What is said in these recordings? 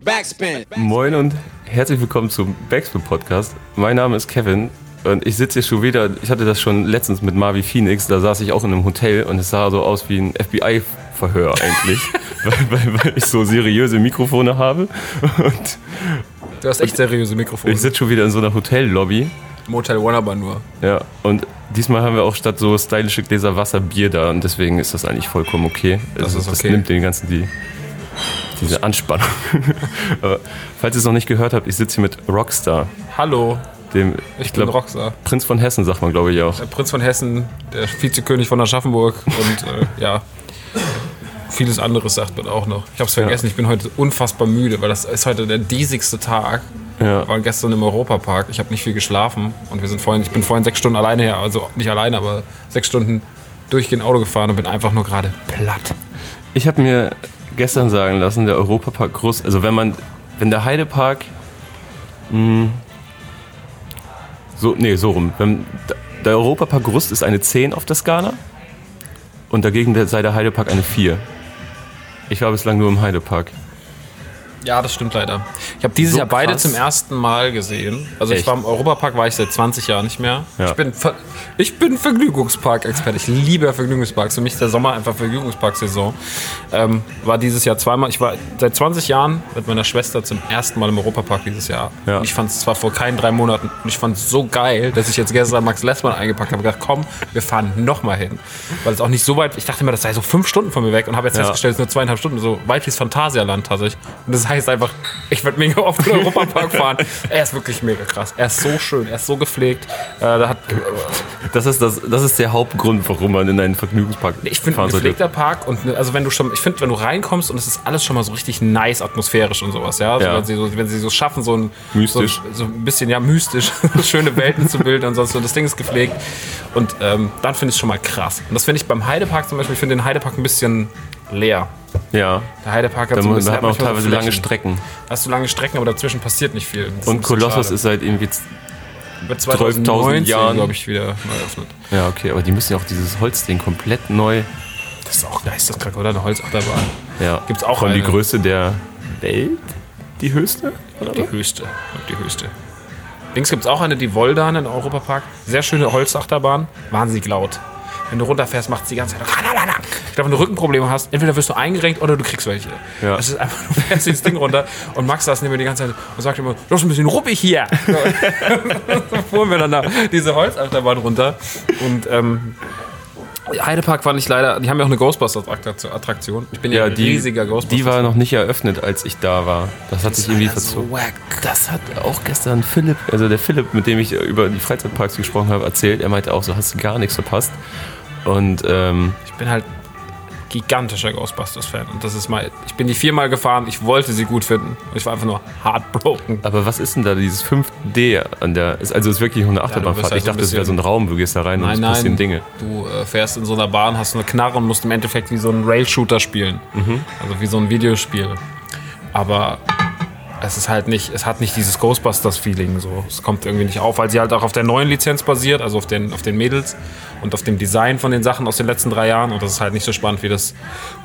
Backspin. Moin und herzlich willkommen zum Backspin Podcast. Mein Name ist Kevin und ich sitze hier schon wieder. Ich hatte das schon letztens mit Marvi Phoenix. Da saß ich auch in einem Hotel und es sah so aus wie ein FBI-Verhör eigentlich, weil, weil, weil ich so seriöse Mikrofone habe. Und Du hast echt seriöse Mikrofone. ich sitze schon wieder in so einer Hotellobby. Motel One aber nur. Ja, und diesmal haben wir auch statt so stylische Gläser Wasser Bier da und deswegen ist das eigentlich vollkommen okay. Das ist Das okay. nimmt den ganzen die, diese Anspannung. Falls ihr es noch nicht gehört habt, ich sitze hier mit Rockstar, Hallo, dem, ich, ich bin glaube, Rockstar. Prinz von Hessen, sagt man, glaube ich auch. Der Prinz von Hessen, der Vizekönig von Aschaffenburg und äh, ja, vieles anderes sagt man auch noch. Ich habe es vergessen, ich bin heute unfassbar müde, weil das ist heute der diesigste Tag. Ja. Wir waren gestern im Europapark, ich habe nicht viel geschlafen und wir sind vorhin, ich bin vorhin sechs Stunden alleine her, also nicht alleine, aber sechs Stunden durchgehend Auto gefahren und bin einfach nur gerade platt. Ich habe mir gestern sagen lassen, der Europapark groß, also wenn man, wenn der Heidepark, mh, so, nee, so rum, wenn der Europapark Rust ist eine 10 auf der Skala und dagegen sei der Heidepark eine 4. Ich war bislang nur im Heidepark. Ja, das stimmt leider. Ich habe dieses So Jahr beide krass. zum ersten Mal gesehen. Also ich Echt? war im Europapark, war ich seit 20 Jahren nicht mehr. Ja. Ich bin Ver ich bin Vergnügungspark-Experte. Ich liebe Vergnügungsparks. Für mich ist der Sommer einfach Vergnügungspark-Saison. Ähm, war dieses Jahr zweimal. Ich war seit 20 Jahren mit meiner Schwester zum ersten Mal im Europapark dieses Jahr. Ja. Und ich fand es zwar vor keinen drei Monaten und ich fand es so geil, dass ich jetzt gestern Max Lessmann eingepackt habe und gedacht, komm, wir fahren noch mal hin. Weil es auch nicht so weit, ich dachte immer, das sei so fünf Stunden von mir weg und habe jetzt Ja. festgestellt, es sind nur zweieinhalb Stunden, so weit wie das Phantasialand tatsächlich. Und das heißt einfach, ich werde mega oft in den Europapark fahren. Er ist wirklich mega krass. Er ist so schön, er ist so gepflegt. Äh, hat, Das ist, das, das ist der Hauptgrund, warum man in einen Vergnügungspark ich finde, fahren ein sollte. gepflegter Park und also wenn du schon, ich finde, wenn du reinkommst und es ist alles schon mal so richtig nice atmosphärisch und sowas, ja. Also Ja. Wenn, sie so, wenn sie so schaffen, so ein Mystisch. so, so ein bisschen ja mystisch, schöne Welten zu bilden und sonst so. Das Ding ist gepflegt und ähm, dann finde ich es schon mal krass. Und das finde ich beim Heidepark zum Beispiel. Ich finde den Heidepark ein bisschen leer. Ja, Der Heidepark hat da so ein bisschen da hat man auch teilweise lange Flächen. Strecken. Hast du lange Strecken, aber dazwischen passiert nicht viel. Das Und schade. ist seit irgendwie Wird 12.000 2019, Jahren. glaube ich, wieder neu eröffnet. Ja, okay, aber die müssen ja auch dieses Holzding komplett neu. Das ist auch geisteskrank, oder? Eine Holzachterbahn. Ja. Gibt's auch Von die eine. Größe der Welt? Die höchste? Oder Die höchste. Die höchste. Links gibt es auch eine, die Woldan in Europapark. Sehr schöne Holzachterbahn. Wahnsinnig laut. Wenn du runterfährst, macht es die ganze Zeit. Ich glaube, wenn du Rückenprobleme hast, entweder wirst du eingerenkt oder du kriegst welche. Ja. Es ist einfach, du fährst dieses Ding runter und Max saß neben mir die ganze Zeit und sagt immer, du hast ein bisschen ruppig hier. so fuhren wir dann da diese Holzachterbahn runter. Und ähm, Heidepark fand ich leider, die haben ja auch eine Ghostbusters-Attraktion. Ich bin ja, Ja, ein die, riesiger Ghostbusters. die war noch nicht eröffnet, als ich da war. Das hat sich irgendwie verzogen. so. Das hat auch gestern Philipp, also der Philipp, mit dem ich über die Freizeitparks gesprochen habe, erzählt. Er meinte auch so, hast du gar nichts verpasst. Und ähm, Ich bin halt gigantischer Ghostbusters-Fan. Und das ist mal. Ich bin die viermal gefahren, ich wollte sie gut finden. Und ich war einfach nur heartbroken. aber was ist denn da dieses 5D an der? Ist, also ist wirklich nur eine Achterbahnfahrt. halt ich dachte, es wäre so ein Raum, du gehst da rein und Nein, es passieren. Dinge. Du äh, fährst in so einer Bahn, hast eine Knarre und musst im Endeffekt wie so ein Rail-Shooter spielen. Mhm. Also wie so ein Videospiel. Aber es ist halt nicht, es hat nicht dieses Ghostbusters-Feeling. So. Es kommt irgendwie nicht auf, weil sie halt auch auf der neuen Lizenz basiert, also auf den, auf den Mädels und auf dem Design von den Sachen aus den letzten drei Jahren. Und das ist halt nicht so spannend wie das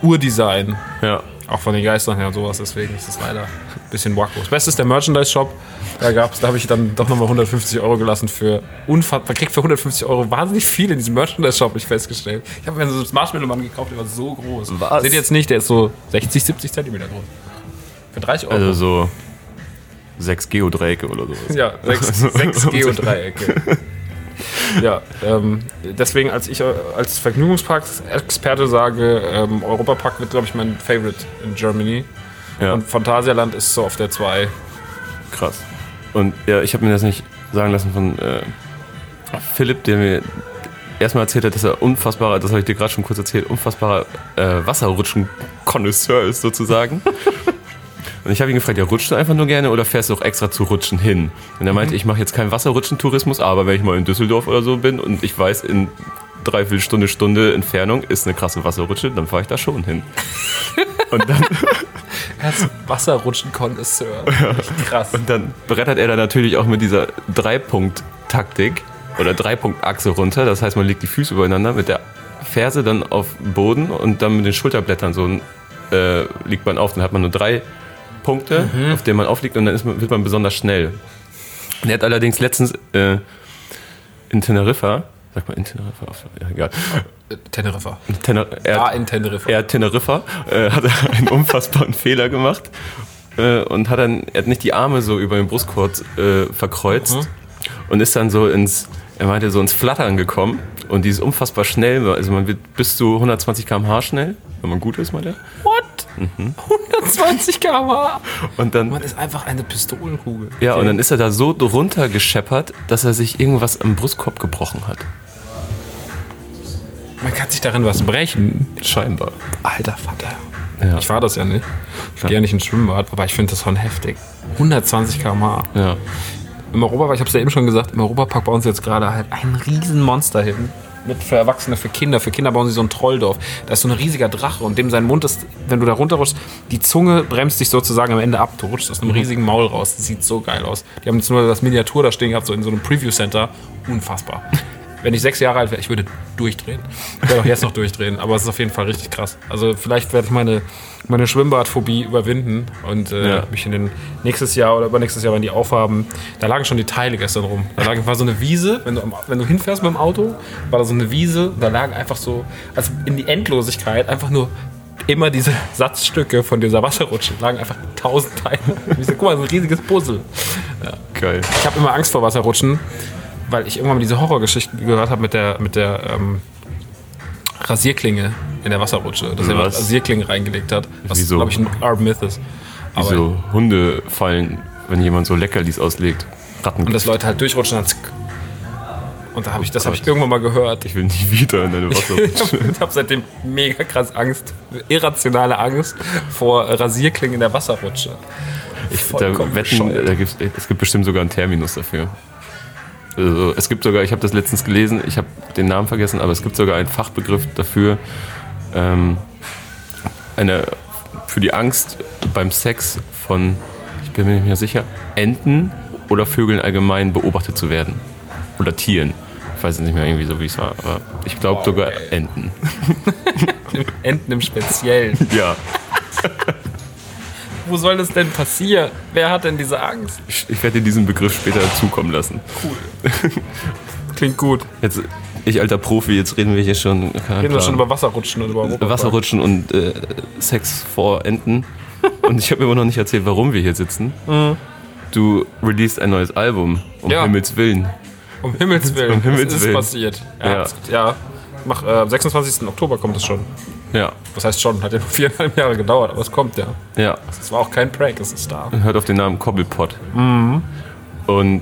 Urdesign. Ja. Auch von den Geistern her und sowas, deswegen ist es leider ein bisschen wacko. Das Beste ist der Merchandise-Shop. Da gab's, da habe ich dann doch nochmal 150 Euro gelassen für unfassbar. Man kriegt für 150 Euro wahnsinnig viel in diesem Merchandise-Shop, hab ich festgestellt. Ich habe mir so einen Marshmallow-Mann gekauft, der war so groß. Was? Seht ihr jetzt nicht, der ist so 60, 70 Zentimeter groß. Für 30 Euro. Also so sechs Geodreiecke oder sowas. ja, sechs, sechs Geodreiecke. Ja, ähm, deswegen, als ich äh, als Vergnügungspark-Experte sage, ähm, Europapark wird, glaube ich, mein Favorite in Germany. Ja. Und Phantasialand ist so auf der 2. Krass. Und ja, ich habe mir das nicht sagen lassen von äh, Philipp, der mir erstmal erzählt hat, dass er unfassbarer, das habe ich dir gerade schon kurz erzählt, unfassbarer äh, Wasserrutschen-Konnoisseur ist sozusagen. Und ich habe ihn gefragt, ja, rutschst du einfach nur gerne oder fährst du auch extra zu Rutschen hin? Und er meinte, ich mache jetzt keinen Wasserrutschentourismus, aber wenn ich mal in Düsseldorf oder so bin und ich weiß, in dreiviertel Stunde, Stunde Entfernung ist eine krasse Wasserrutsche, dann fahre ich da schon hin. Und dann, Er ist Wasserrutschen-Konnoisseur. Krass. Und dann brettert er da natürlich auch mit dieser Dreipunkt-Taktik oder Dreipunktachse runter. Das heißt, man legt die Füße übereinander mit der Ferse dann auf den Boden und dann mit den Schulterblättern so äh, liegt man auf. Dann hat man nur drei Punkte, auf denen man aufliegt und dann man, wird man besonders schnell. Er hat allerdings letztens äh, in Teneriffa, sag mal in Teneriffa, auf- ja, egal. Teneriffa. Tener, er, Ah, in Teneriffa. er Teneriffa äh, hat einen unfassbaren Fehler gemacht äh, und hat dann, er hat nicht die Arme so über den Brustkorb äh, verkreuzt und ist dann so ins, er meinte so ins Flattern gekommen und die ist unfassbar schnell, also man wird bis zu 120 km/h schnell, wenn man gut ist, meint er. What? 120 km/h. Und dann, Man ist einfach eine Pistolenkugel. ja, und dann ist er da so drunter gescheppert, dass er sich irgendwas am Brustkorb gebrochen hat. Man kann sich darin was brechen. Scheinbar. Alter Vater. Ja. Ich war das ja nicht. Ich gehe ja nicht ins Schwimmbad, aber ich finde das schon heftig. 120 km/h. Ja. Im Europapark, ich habe es ja eben schon gesagt, im Europapark bauen sie jetzt gerade halt ein Riesenmonster hin. Mit für Erwachsene, für Kinder. Für Kinder bauen sie so ein Trolldorf. Da ist so ein riesiger Drache und dem sein Mund ist, wenn du da runterrutschst, die Zunge bremst dich sozusagen am Ende ab. Du rutschst aus einem riesigen Maul raus. Das sieht so geil aus. Die haben jetzt nur das Miniatur da stehen gehabt, so in so einem Preview-Center. Unfassbar. Wenn ich sechs Jahre alt wäre, ich würde durchdrehen. Ich werde auch jetzt noch durchdrehen, aber es ist auf jeden Fall richtig krass. Also vielleicht werde ich meine, meine Schwimmbadphobie überwinden und äh, Ja. mich in den nächstes Jahr oder übernächstes Jahr, wenn die aufhaben, da lagen schon die Teile gestern rum. Da lag, war so eine Wiese, wenn du, wenn du hinfährst mit dem Auto, war da so eine Wiese, da lagen einfach so, also in die Endlosigkeit, einfach nur immer diese Satzstücke von dieser Wasserrutsche, lagen einfach tausend Teile. Ich so, guck mal, so ein riesiges Puzzle. Geil. Ich habe immer Angst vor Wasserrutschen, weil ich irgendwann mal diese Horrorgeschichten gehört habe mit der, mit der ähm, Rasierklinge in der Wasserrutsche. Dass jemand Was? Rasierklinge reingelegt hat. Was, Wieso? glaube ich, ein Urban Myth ist. Wie Aber, so Hunde fallen, wenn jemand so Leckerlis auslegt. Ratten. und dass Leute halt durchrutschen. Und da habe ich, das habe ich irgendwann mal gehört. ich will nie wieder in eine Wasserrutsche. ich habe seitdem mega krass Angst, irrationale Angst vor Rasierklingen in der Wasserrutsche. Ich da wetten, da gibt's, es gibt bestimmt sogar einen Terminus dafür. Also, es gibt sogar, ich habe das letztens gelesen, ich habe den Namen vergessen, aber es gibt sogar einen Fachbegriff dafür, ähm, eine, für die Angst beim Sex von, ich bin mir nicht mehr sicher, Enten oder Vögeln allgemein beobachtet zu werden. Oder Tieren. Ich weiß nicht mehr irgendwie so, wie es war, aber ich glaube sogar Enten. Enten im Speziellen. Ja, Wo soll das denn passieren? Wer hat denn diese Angst? ich, ich werde dir diesen Begriff später zukommen lassen. Klingt gut. Jetzt, ich alter Profi, jetzt reden wir hier schon. Reden wir schon über Wasserrutschen und über Europa. Wasserrutschen und äh, Sex vor Enten. Und ich habe immer noch nicht erzählt, warum wir hier sitzen. Du released ein neues Album, um Ja. Himmels Willen. Um Himmels Willen. Um Himmels Was ist Willen. passiert? Ja. Ja. ja. Mach, äh, am 26. Oktober kommt es schon. Ja, Was heißt schon? Hat ja nur viereinhalb Jahre gedauert, aber es kommt ja. ja. Es war auch kein Prank, es ist da. Hört auf den Namen Cobblepot. Und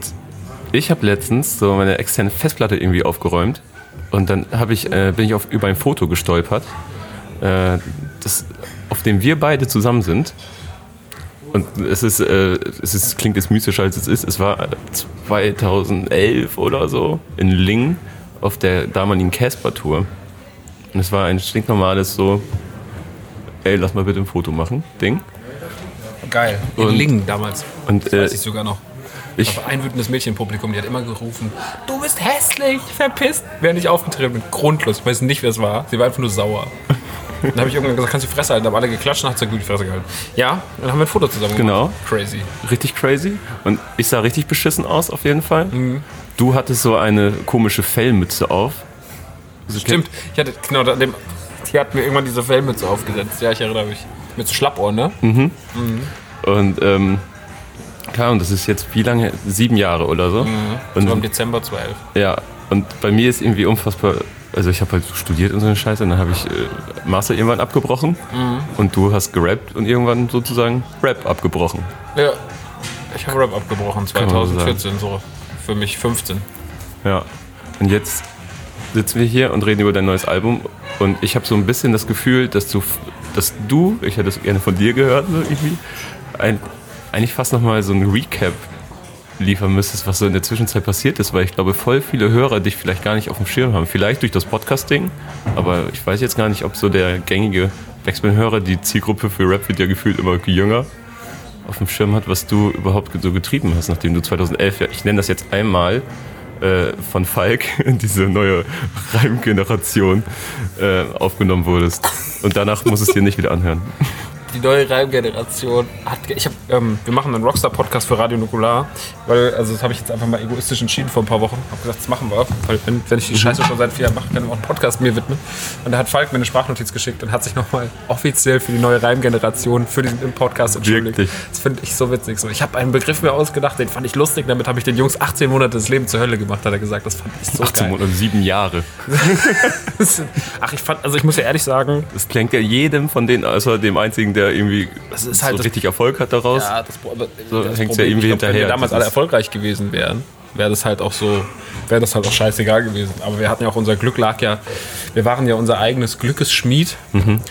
ich habe letztens so meine externe Festplatte irgendwie aufgeräumt. Und dann hab ich, äh, bin ich auf, über ein Foto gestolpert, äh, das, auf dem wir beide zusammen sind. Und es ist, äh, es ist, klingt jetzt mystischer als es ist. Es war 2011 oder so in Ling auf der damaligen Casper-Tour. Und es war ein stinknormales so, ey, lass mal bitte ein Foto machen, Ding. Geil. In Und- Lingen damals. Und äh, Weiß ich sogar noch. ich, Aber ein wütendes Mädchen im Publikum, die hat immer gerufen, du bist hässlich, verpisst. Während ich aufgetreten bin, grundlos. Ich weiß nicht, wer es war. Sie war einfach nur sauer. Dann habe ich irgendwann gesagt, kannst du die Fresse halten? Da haben alle geklatscht und hat sie gut die Fresse gehalten. Ja, dann haben wir ein Foto zusammen Genau. gemacht. Crazy. richtig crazy. Und ich sah richtig beschissen aus, auf jeden Fall. Mhm. Du hattest so eine komische Fellmütze auf. Also, Stimmt. Ich hatte, genau, da- dem, die hat mir irgendwann diese Fellmütze aufgesetzt. Ja, ich erinnere mich. Mit so Schlappohren, ne? Und ähm, klar, und das ist jetzt wie lange? Sieben Jahre oder so. Das war im Und Dezember 12. ja, und bei mir ist irgendwie unfassbar. Also ich habe halt studiert und so eine Scheiße, und dann habe ich äh, Master irgendwann abgebrochen Mhm. und du hast gerappt und irgendwann sozusagen Rap abgebrochen. Ja. Ich habe Rap abgebrochen, man so 2014, so. Für mich 15. Ja. Und jetzt sitzen wir hier und reden über dein neues Album. Und ich habe so ein bisschen das Gefühl, dass du, dass du, ich hätte es gerne von dir gehört, so irgendwie, ein, eigentlich fast nochmal so ein Recap liefern müsstest, was so in der Zwischenzeit passiert ist, weil ich glaube, voll viele Hörer dich vielleicht gar nicht auf dem Schirm haben. Vielleicht durch das Podcasting, aber ich weiß jetzt gar nicht, ob so der gängige Backspin-Hörer, die Zielgruppe für Rap wird ja gefühlt immer jünger, auf dem Schirm hat, was du überhaupt so getrieben hast, nachdem du 2011, ja, ich nenne das jetzt einmal, äh, von Falk, diese neue Reimgeneration, äh, aufgenommen wurdest. Und danach muss es dir nicht wieder anhören. Die neue Reimgeneration hat. Ich hab, ähm, wir machen einen Rockstar-Podcast für Radio Nukular, weil, also das habe ich jetzt einfach mal egoistisch entschieden vor ein paar Wochen. Habe gesagt, das machen wir. Weil wenn, wenn ich die Scheiße schon seit vier Jahren mache, kann ich auch einen Podcast mir widmen. Und da hat Falk mir eine Sprachnotiz geschickt und hat sich nochmal offiziell für die neue Reimgeneration für diesen Podcast entschuldigt. Wirklich? Das finde ich so witzig. So, ich habe einen Begriff mir ausgedacht, den fand ich lustig. Damit habe ich den Jungs 18 Monate des Lebens zur Hölle gemacht, hat er gesagt. Das fand ich so 18 geil. Monate, sieben Jahre. Ach, ich fand, also ich muss ja ehrlich sagen, Das klingt ja jedem von denen, außer dem einzigen, der irgendwie Das ist halt so richtig Erfolg hat daraus. Ja, das, aber So, das hängt's ja irgendwie glaub, Wenn hinterher. wir damals alle erfolgreich gewesen wären, wäre das halt auch so, wäre das halt auch scheißegal gewesen. Aber wir hatten ja auch unser Glück lag ja, wir waren ja unser eigenes Glückesschmied. Mhm.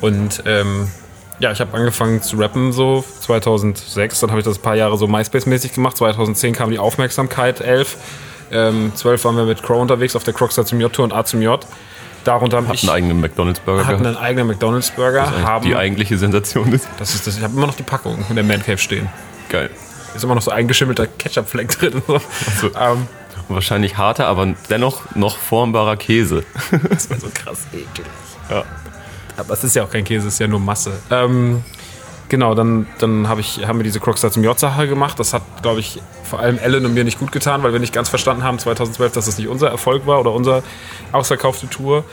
Und ähm, ja, ich habe angefangen zu rappen so 2006, dann habe ich das ein paar Jahre so MySpace-mäßig gemacht. 2010 kam die Aufmerksamkeit, 11. Ähm, 12 waren wir mit Crow unterwegs auf der Crocstar zum J-Tour und A zum J. Darunter haben ich einen eigenen McDonalds-Burger hatten gehabt. einen eigenen McDonalds-Burger, haben Die eigentliche Sensation ist. das ist das, ich habe immer noch die Packung in der Man Cave stehen. Geil. Ist immer noch so eingeschimmelter Ketchup-Fleck drin. So. So. Ähm, Und wahrscheinlich harter, aber dennoch noch formbarer Käse. das war so krass eklig. Ja. Aber es ist ja auch kein Käse, es ist ja nur Masse. Ähm, genau, dann, dann hab ich, haben wir diese Crocstar zum J-Sache gemacht. Das hat, glaube ich, vor allem Ellen und mir nicht gut getan, weil wir nicht ganz verstanden haben 2012, dass das nicht unser Erfolg war oder unsere ausverkaufte Tour.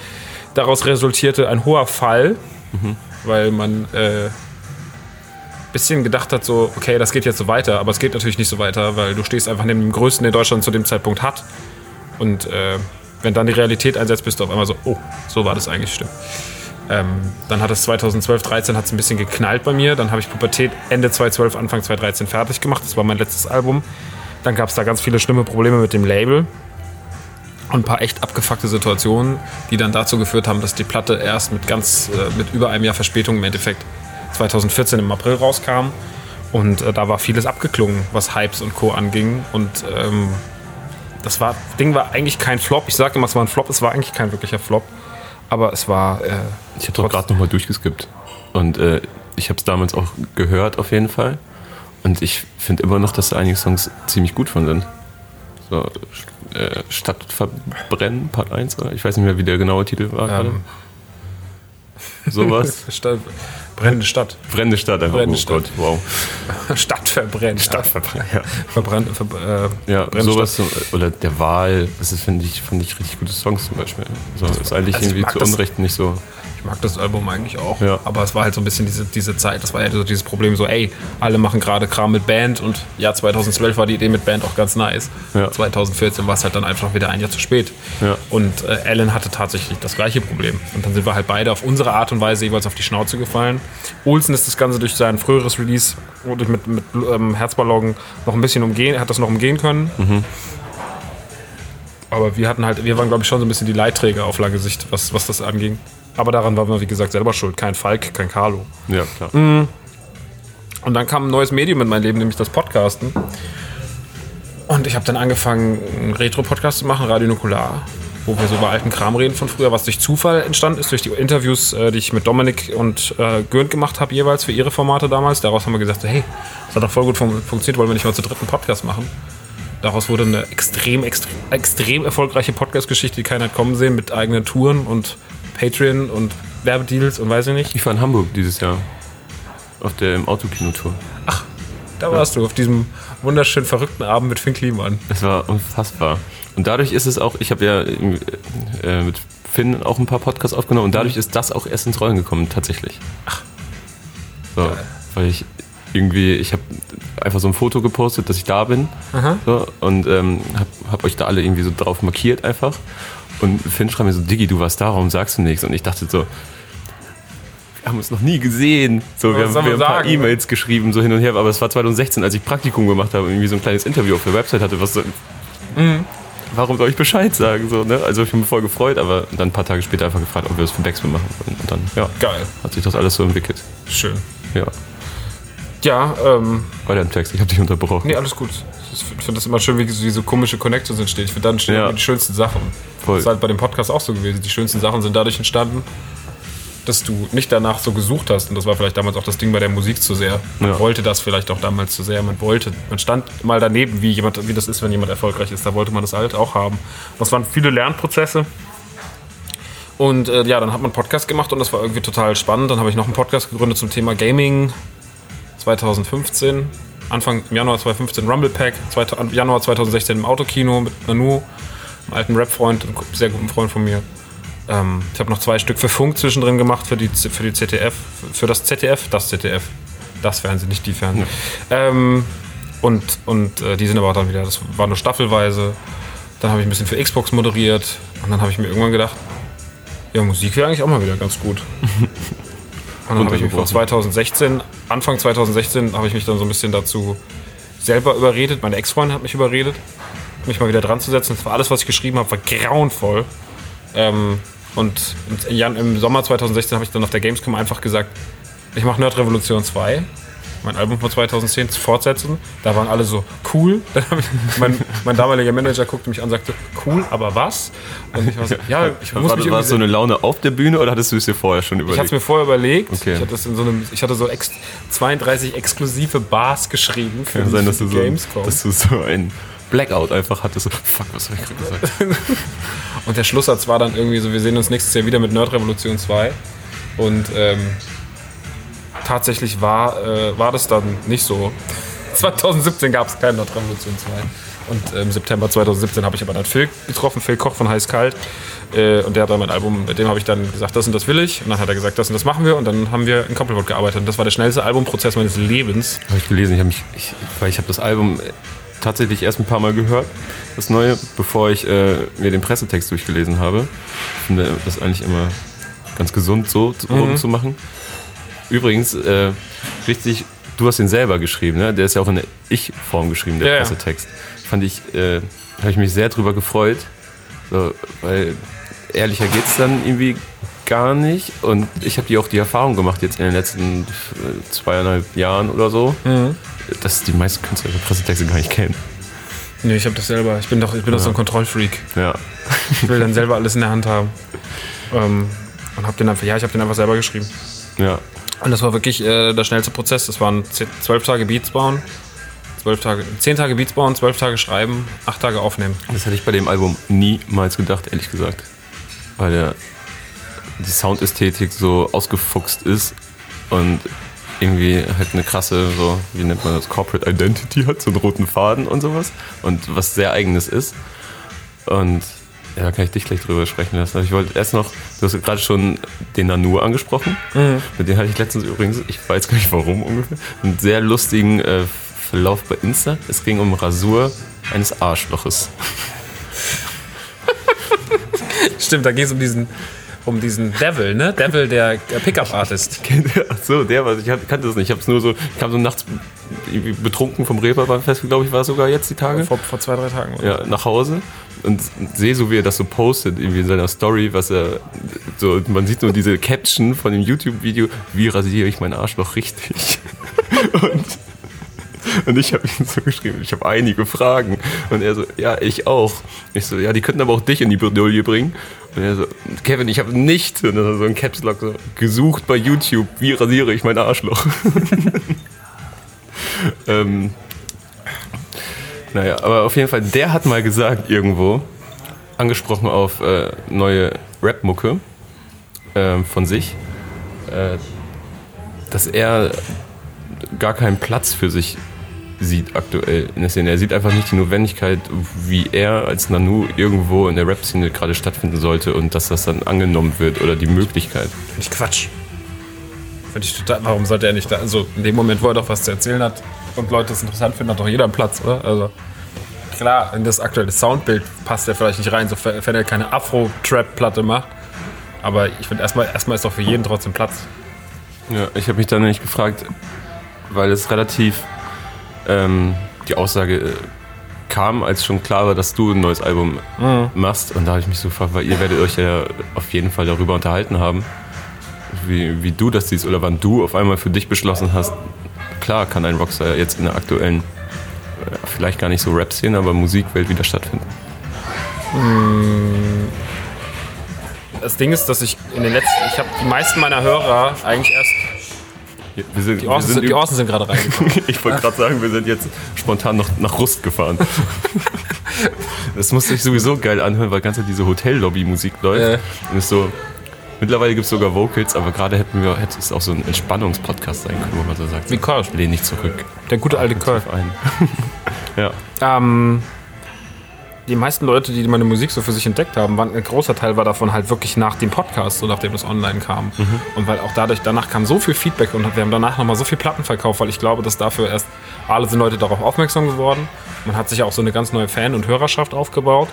Daraus resultierte ein hoher Fall, weil man äh, bisschen gedacht hat, so, okay, das geht jetzt so weiter, aber es geht natürlich nicht so weiter, weil du stehst einfach neben dem Größten, den Deutschland zu dem Zeitpunkt hat. Und äh, wenn dann die Realität einsetzt, bist du auf einmal so, oh, so war das eigentlich stimmt. Ähm, dann hat es 2012, 13 hat es ein bisschen geknallt bei mir. Dann habe ich Pubertät Ende 2012, Anfang 2013 fertig gemacht. Das war mein letztes Album. Dann gab es da ganz viele schlimme Probleme mit dem Label. Und ein paar echt abgefuckte Situationen, die dann dazu geführt haben, dass die Platte erst mit ganz, äh, mit über einem Jahr Verspätung im Endeffekt 2014 im April rauskam. Und äh, da war vieles abgeklungen, was Hypes und Co. anging. Und ähm, das war, Ding war eigentlich kein Flop. Ich sage immer, es war ein Flop. Es war eigentlich kein wirklicher Flop. Aber es war. Äh, Ich habe doch gerade nochmal durchgeskippt. Und äh, ich habe es damals auch gehört, auf jeden Fall. Und ich finde immer noch, dass da einige Songs ziemlich gut von sind. So, äh, Stadtverbrennen, Part 1, oder? Ich weiß nicht mehr, wie der genaue Titel war. gerade. Ähm. Sowas. Stadt, brennende Stadt. Brennende Stadt einfach. Brennende oh Stadt. Gott, wow. Stadt verbrennt. Stadtverbrennen, ja. Verbrannt. Ver, äh, Ja, sowas. So, oder der Wahl, das ist, finde ich, fand ich richtig gute Songs zum Beispiel. So, ist eigentlich Also irgendwie zu das- Unrecht nicht so. Ich mag das Album eigentlich auch. Ja. Aber es war halt so ein bisschen diese, diese Zeit, das war ja so dieses Problem, so, ey, alle machen gerade Kram mit Band und ja, 2012 war die Idee mit Band auch ganz nice. Ja. 2014 war es halt dann einfach wieder ein Jahr zu spät. Ja. Und äh, Alan hatte tatsächlich das gleiche Problem. Und dann sind wir halt beide auf unsere Art und Weise jeweils auf die Schnauze gefallen. Olsen ist das Ganze durch sein früheres Release und mit, mit ähm, Herzballon noch ein bisschen umgehen, hat das noch umgehen können. Mhm. Aber wir hatten halt, wir waren glaube ich schon so ein bisschen die Leitträger auf lange Sicht, was, was das anging. Aber daran waren wir, wie gesagt, selber schuld. Kein Falk, kein Carlo. Ja, klar. Mhm. Und dann kam ein neues Medium in mein Leben, nämlich das Podcasten. Und ich habe dann angefangen, einen Retro-Podcast zu machen, Radio Nukular, wo wir so über alten Kram reden von früher, was durch Zufall entstanden ist, durch die Interviews, äh, die ich mit Dominik und äh, Gürnt gemacht habe, jeweils für ihre Formate damals. Daraus haben wir gesagt, so, hey, das hat doch voll gut fun funktioniert, wollen wir nicht mal zu dritten Podcast machen. Daraus wurde eine extrem, extrem, extrem erfolgreiche Podcast-Geschichte, die keiner hat kommen sehen, mit eigenen Touren und Patreon und Werbedeals und weiß ich nicht. Ich war in Hamburg dieses Jahr. Auf der im Autokinotour. Da warst du auf diesem wunderschön verrückten Abend mit Finn Kliman. Es war unfassbar. Und dadurch ist es auch, ich habe ja äh, mit Finn auch ein paar Podcasts aufgenommen und dadurch ist das auch erst ins Rollen gekommen, tatsächlich. Ach. So, weil ich irgendwie, ich habe einfach so ein Foto gepostet, dass ich da bin so, und ähm, habe hab euch da alle irgendwie so drauf markiert einfach. Und Finn schreibt mir so, Diggi, du warst da, warum sagst du nichts? Und ich dachte so, wir haben uns noch nie gesehen. So, wir Was haben, wir ein paar? E-Mails geschrieben, so hin und her, aber es war 2016, als ich Praktikum gemacht habe und irgendwie so ein kleines Interview auf der Website hatte, was so, warum soll ich Bescheid sagen? So, ne? Also ich bin voll gefreut, aber dann ein paar Tage später einfach gefragt, ob wir das für Backspin machen wollen. Und dann, ja, Geil. hat sich das alles so entwickelt. Schön. Ja, Ja, ähm, weiter im Text, ich habe dich unterbrochen. nee, alles gut. Ich finde das immer schön, wie, so- wie so komische Connections entstehen. Ich finde, dann entstehen Ja. die schönsten Sachen. Voll. Das ist halt bei dem Podcast auch so gewesen. Die schönsten Sachen sind dadurch entstanden, dass du nicht danach so gesucht hast. Und das war vielleicht damals auch das Ding bei der Musik zu sehr. Man Ja. wollte das vielleicht auch damals zu sehr. Man wollte, man stand mal daneben, wie, jemand, wie das ist, wenn jemand erfolgreich ist. Da wollte man das halt auch haben. Das waren viele Lernprozesse. Und äh, ja, dann hat man einen Podcast gemacht und das war irgendwie total spannend. Dann habe ich noch einen Podcast gegründet zum Thema Gaming 2015. Anfang Januar 2015 Rumble Pack, Januar 2016 im Autokino mit Nanu, einem alten Rap-Freund, einem sehr guten Freund von mir. Ähm, ich habe noch zwei Stück für Funk zwischendrin gemacht, für die, für die ZDF, für das ZDF, das ZDF. Das Fernsehen, nicht die Fernsehen. Ähm, und und äh, die sind aber dann wieder, das war nur staffelweise. Dann habe ich ein bisschen für Xbox moderiert und dann habe ich mir irgendwann gedacht, ja, Musik wäre eigentlich auch mal wieder ganz gut. Und dann habe ich mich vor 2016, Anfang 2016, habe ich mich dann so ein bisschen dazu selber überredet. Meine Ex-Freundin hat mich überredet, mich mal wieder dran zu setzen. Das war alles, was ich geschrieben habe, war grauenvoll. Ähm, und im Sommer 2016 habe ich dann auf der Gamescom einfach gesagt, ich mache Nerd Revolution 2, mein Album von 2010 zu fortsetzen. Da waren alle so, cool. Ich, mein, mein damaliger Manager guckte mich an und sagte, cool, aber was? Und ich war so, ja, ich muss War, mich war so eine Laune auf der Bühne oder hattest du es dir vorher schon ich hatte es überlegt? mir vorher überlegt. Okay. Ich, hatte in so einem, ich hatte so ex 32 exklusive Bars geschrieben für, Kann sein, dass du, so, Gamescom. dass du so ein Blackout einfach hattest. So, fuck, was habe ich gerade gesagt? Und der Schlusssatz war dann irgendwie so, wir sehen uns nächstes Jahr wieder mit Nerd Revolution 2. Und ähm, tatsächlich war, äh, war das dann nicht so. 2017 gab es keine Nerd Revolution 2. Und äh, im September 2017 habe ich aber dann Phil getroffen, Phil Koch von Heiß Kalt. Äh, und der hat dann mein Album, mit dem habe ich dann gesagt, das und das will ich. Und dann hat er gesagt, das und das machen wir. Und dann haben wir in Compliment gearbeitet. Und das war der schnellste Albumprozess meines Lebens. Habe ich gelesen, ich habe mich, ich, weil ich habe das Album tatsächlich erst ein paar Mal gehört, das neue, bevor ich äh, mir den Pressetext durchgelesen habe. Ich finde das eigentlich immer ganz gesund so zu- Mhm. Übrigens, äh, richtig, du hast den selber geschrieben, ne? Der ist ja auch in der Ich-Form geschrieben, der Ja, ja. Pressetext. Fand ich, äh, habe ich mich sehr drüber gefreut, so, weil ehrlicher geht's dann irgendwie gar nicht. Und ich habe die auch die Erfahrung gemacht jetzt in den letzten äh, zweieinhalb Jahren oder so, Mhm. dass die meisten Künstler ihre Pressetexte gar nicht kennen. Nee, ich habe das selber. Ich bin doch, ich bin doch so ein Kontrollfreak. Ja. Ich will dann selber alles in der Hand haben. Ähm, und habe den einfach, ja, ich habe den einfach selber geschrieben. Ja. Und das war wirklich äh, der schnellste Prozess. Das waren zwölf Tage Beats bauen, zwölf Tage, zehn Tage Beats bauen, zwölf Tage schreiben, acht Tage aufnehmen. Das hätte ich bei dem Album niemals gedacht, ehrlich gesagt. Weil der, die Soundästhetik so ausgefuchst ist und irgendwie halt eine krasse, so, wie nennt man das, Corporate Identity hat, so einen roten Faden und sowas. Und was sehr eigenes ist. Und ja, da kann ich dich gleich drüber sprechen lassen. Also ich wollte erst noch, du hast gerade schon den Nanu angesprochen. Mit dem hatte ich letztens übrigens, ich weiß gar nicht warum ungefähr, einen sehr lustigen äh, Verlauf bei Insta. Es ging um Rasur eines Arschloches. Stimmt, da ging es um diesen, um diesen Devil, ne? Devil, der Pickup-Artist. Ach so, der war, ich kannte das nicht. Ich habe es nur so, ich kam so nachts betrunken vom Reeperbahn-Fest, glaube ich, war es sogar jetzt die Tage. Vor, vor zwei, drei Tagen. oder? Ja, nach Hause und sehe so, wie er das so postet, irgendwie in seiner Story, was er so, man sieht nur diese Caption von dem YouTube-Video, wie rasiere ich mein Arschloch richtig. und, und ich habe ihm so geschrieben, ich habe einige Fragen. Und er so, ja, ich auch. Ich so, ja, die könnten aber auch dich in die Bredouille bringen. Und er so, Kevin, ich habe nicht, und dann so ein Caps Lock so, gesucht bei YouTube, wie rasiere ich mein Arschloch. ähm, naja, aber auf jeden Fall, der hat mal gesagt irgendwo, angesprochen auf äh, neue Rap-Mucke ähm, von sich, äh, dass er gar keinen Platz für sich sieht aktuell in der Szene. Er sieht einfach nicht die Notwendigkeit, wie er als Nanu irgendwo in der Rap-Szene gerade stattfinden sollte und dass das dann angenommen wird oder die Möglichkeit. Finde ich Quatsch. Finde ich total, warum sollte er nicht da, also in dem Moment, wo er doch was zu erzählen hat und Leute das interessant finden, hat doch jeder einen Platz, oder? Also, klar, in das aktuelle Soundbild passt er vielleicht nicht rein, so wenn er keine Afro-Trap-Platte macht. Aber ich finde, erstmal, erstmal ist doch für jeden trotzdem Platz. Ja, ich habe mich dann nämlich gefragt, weil es relativ ähm, die Aussage äh, kam, als schon klar war, dass du ein neues Album machst. Und da habe ich mich so gefragt, weil ihr werdet euch ja auf jeden Fall darüber unterhalten haben, wie, wie du das siehst oder wann du auf einmal für dich beschlossen hast, klar kann ein Rockstar jetzt in der aktuellen, äh, vielleicht gar nicht so Rap-Szene, aber Musikwelt wieder stattfinden. Das Ding ist, dass ich in den letzten, ich habe die meisten meiner Hörer eigentlich erst, Wir sind, die Orsen, sind, die Orsen sind gerade reingekommen. Ich wollte gerade sagen, wir sind jetzt spontan noch nach Rust gefahren. Das muss sich sowieso geil anhören, weil ganz diese Hotellobby-Musik läuft. Äh. Und ist so, Mittlerweile gibt es sogar Vocals, aber gerade hätten wir, hätte es auch so ein Entspannungspodcast sein können, wo man so sagt, Wie Curse. lehn dich zurück. Der gute alte Curve. Ein. ja. Ähm, die meisten Leute, die meine Musik so für sich entdeckt haben, waren, ein großer Teil war davon halt wirklich nach dem Podcast, so nachdem das online kam. Und weil auch dadurch, danach kam so viel Feedback und wir haben danach nochmal so viel Platten verkauft, weil ich glaube, dass dafür erst alle sind Leute darauf aufmerksam geworden. Man hat sich auch so eine ganz neue Fan- und Hörerschaft aufgebaut,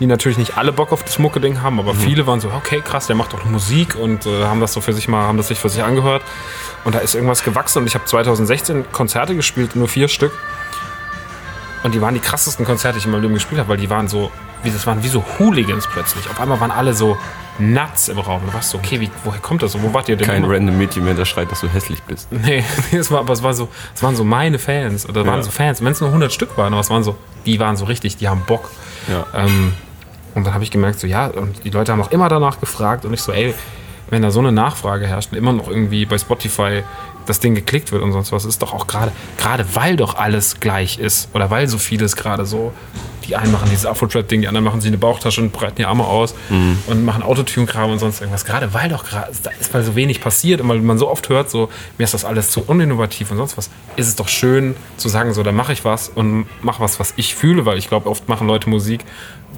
die natürlich nicht alle Bock auf das Mucke-Ding haben, aber viele waren so, okay, krass, der macht doch Musik und äh, haben das so für sich mal, haben das sich für sich angehört. Und da ist irgendwas gewachsen und ich habe 2016 Konzerte gespielt, nur vier Stück. Und die waren die krassesten Konzerte, die ich in meinem Leben gespielt habe, weil die waren so, wie das waren wie so Hooligans plötzlich. Auf einmal waren alle so nuts im Raum. Und du warst so, okay, wie, woher kommt das? Und wo wart ihr denn? Kein immer? random Mädchen mehr, der schreit, dass du hässlich bist. Nee, nee, es war, aber es, war so, es waren so meine Fans. Oder waren Ja. so Fans. Wenn es nur 100 Stück waren, aber es waren so, die waren so richtig, die haben Bock. Ja. Ähm, und dann habe ich gemerkt, so ja, und die Leute haben auch immer danach gefragt und ich so, ey, wenn da so eine Nachfrage herrscht und immer noch irgendwie bei Spotify das Ding geklickt wird und sonst was, ist doch auch gerade, gerade weil doch alles gleich ist oder weil so vieles gerade so, die einen machen dieses Afro-Trap-Ding, die anderen machen sich eine Bauchtasche und breiten die Arme aus und machen Autotune-Kram und sonst irgendwas. Gerade weil doch gerade, da ist weil so wenig passiert und weil man so oft hört, so, mir ist das alles zu uninnovativ und sonst was, ist es doch schön zu sagen, so, da mache ich was und mache was, was ich fühle, weil ich glaube, oft machen Leute Musik,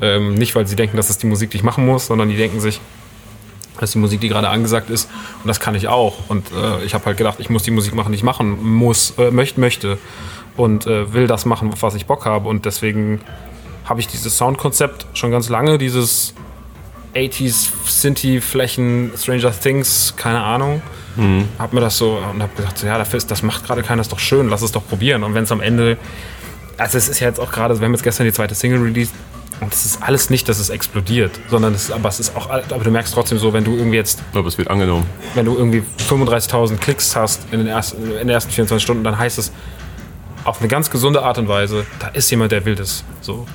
ähm, nicht weil sie denken, dass es die Musik, die ich machen muss, sondern die denken sich, das ist die Musik, die gerade angesagt ist und das kann ich auch. Und äh, ich habe halt gedacht, ich muss die Musik machen, die ich machen muss, äh, möchte, möchte und äh, will das machen, auf was ich Bock habe. Und deswegen habe ich dieses Soundkonzept schon ganz lange, dieses 80s Synthi-Flächen, Stranger Things, keine Ahnung. Hab mir das so und hab gesagt, so, ja, dafür ist, das macht gerade keiner, ist doch schön, lass es doch probieren. Und wenn es am Ende, also es ist ja jetzt auch gerade, wir haben jetzt gestern die zweite Single released und es ist alles nicht, dass es explodiert, sondern es ist, aber es ist auch, aber du merkst trotzdem so, wenn du irgendwie jetzt Aber es wird angenommen. wenn du irgendwie 35.000 Klicks hast in den, ersten, in den ersten 24 Stunden, dann heißt es auf eine ganz gesunde Art und Weise, da ist jemand, der will das. So.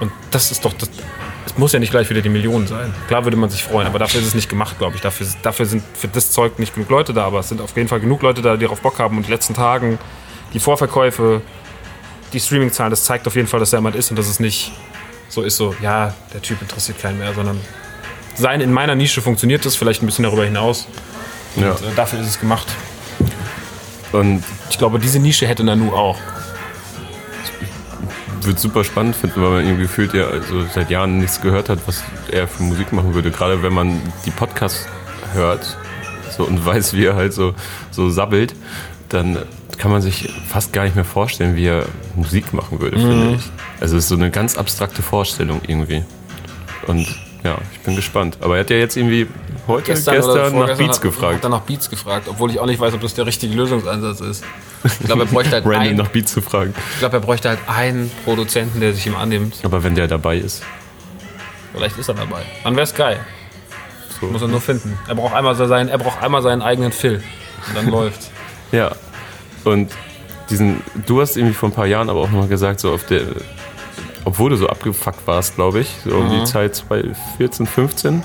Und das ist doch, das, es muss ja nicht gleich wieder die Millionen sein. Klar würde man sich freuen, aber dafür ist es nicht gemacht, glaube ich. Dafür, dafür sind für das Zeug nicht genug Leute da, aber es sind auf jeden Fall genug Leute da, die darauf Bock haben. Und die letzten Tagen, die Vorverkäufe, die Streaming-Zahlen, das zeigt auf jeden Fall, dass da jemand ist und dass es nicht so ist, so, ja, der Typ interessiert keinen mehr, sondern sein in meiner Nische funktioniert das, vielleicht ein bisschen darüber hinaus. Ja. Und, äh, dafür ist es gemacht. Und Ich glaube, diese Nische hätte Nanu auch. würde super spannend finden, weil man irgendwie gefühlt ja also seit Jahren nichts gehört hat, was er für Musik machen würde. Gerade wenn man die Podcasts hört so, und weiß, wie er halt so, so sabbelt, dann kann man sich fast gar nicht mehr vorstellen, wie er Musik machen würde, finde ich. Also es ist so eine ganz abstrakte Vorstellung irgendwie. Und ja, ich bin gespannt. Aber er hat ja jetzt irgendwie heute, gestern, nach Beats gefragt. Hat er nach Beats gefragt, obwohl ich auch nicht weiß, ob das der richtige Lösungsansatz ist. Ich glaube, er bräuchte halt, Random einen, nach Beats zu fragen. ich glaube, er bräuchte halt einen Produzenten, der sich ihm annimmt. Aber wenn der dabei ist. Vielleicht ist er dabei. Dann wäre es geil. So. Muss er nur finden. Er braucht einmal seinen, er braucht einmal seinen eigenen Phil. Und dann läuft's. Ja. Und diesen, du hast irgendwie vor ein paar Jahren aber auch nochmal gesagt, so auf der, obwohl du so abgefuckt warst, glaube ich, so um die Zeit 2014, 15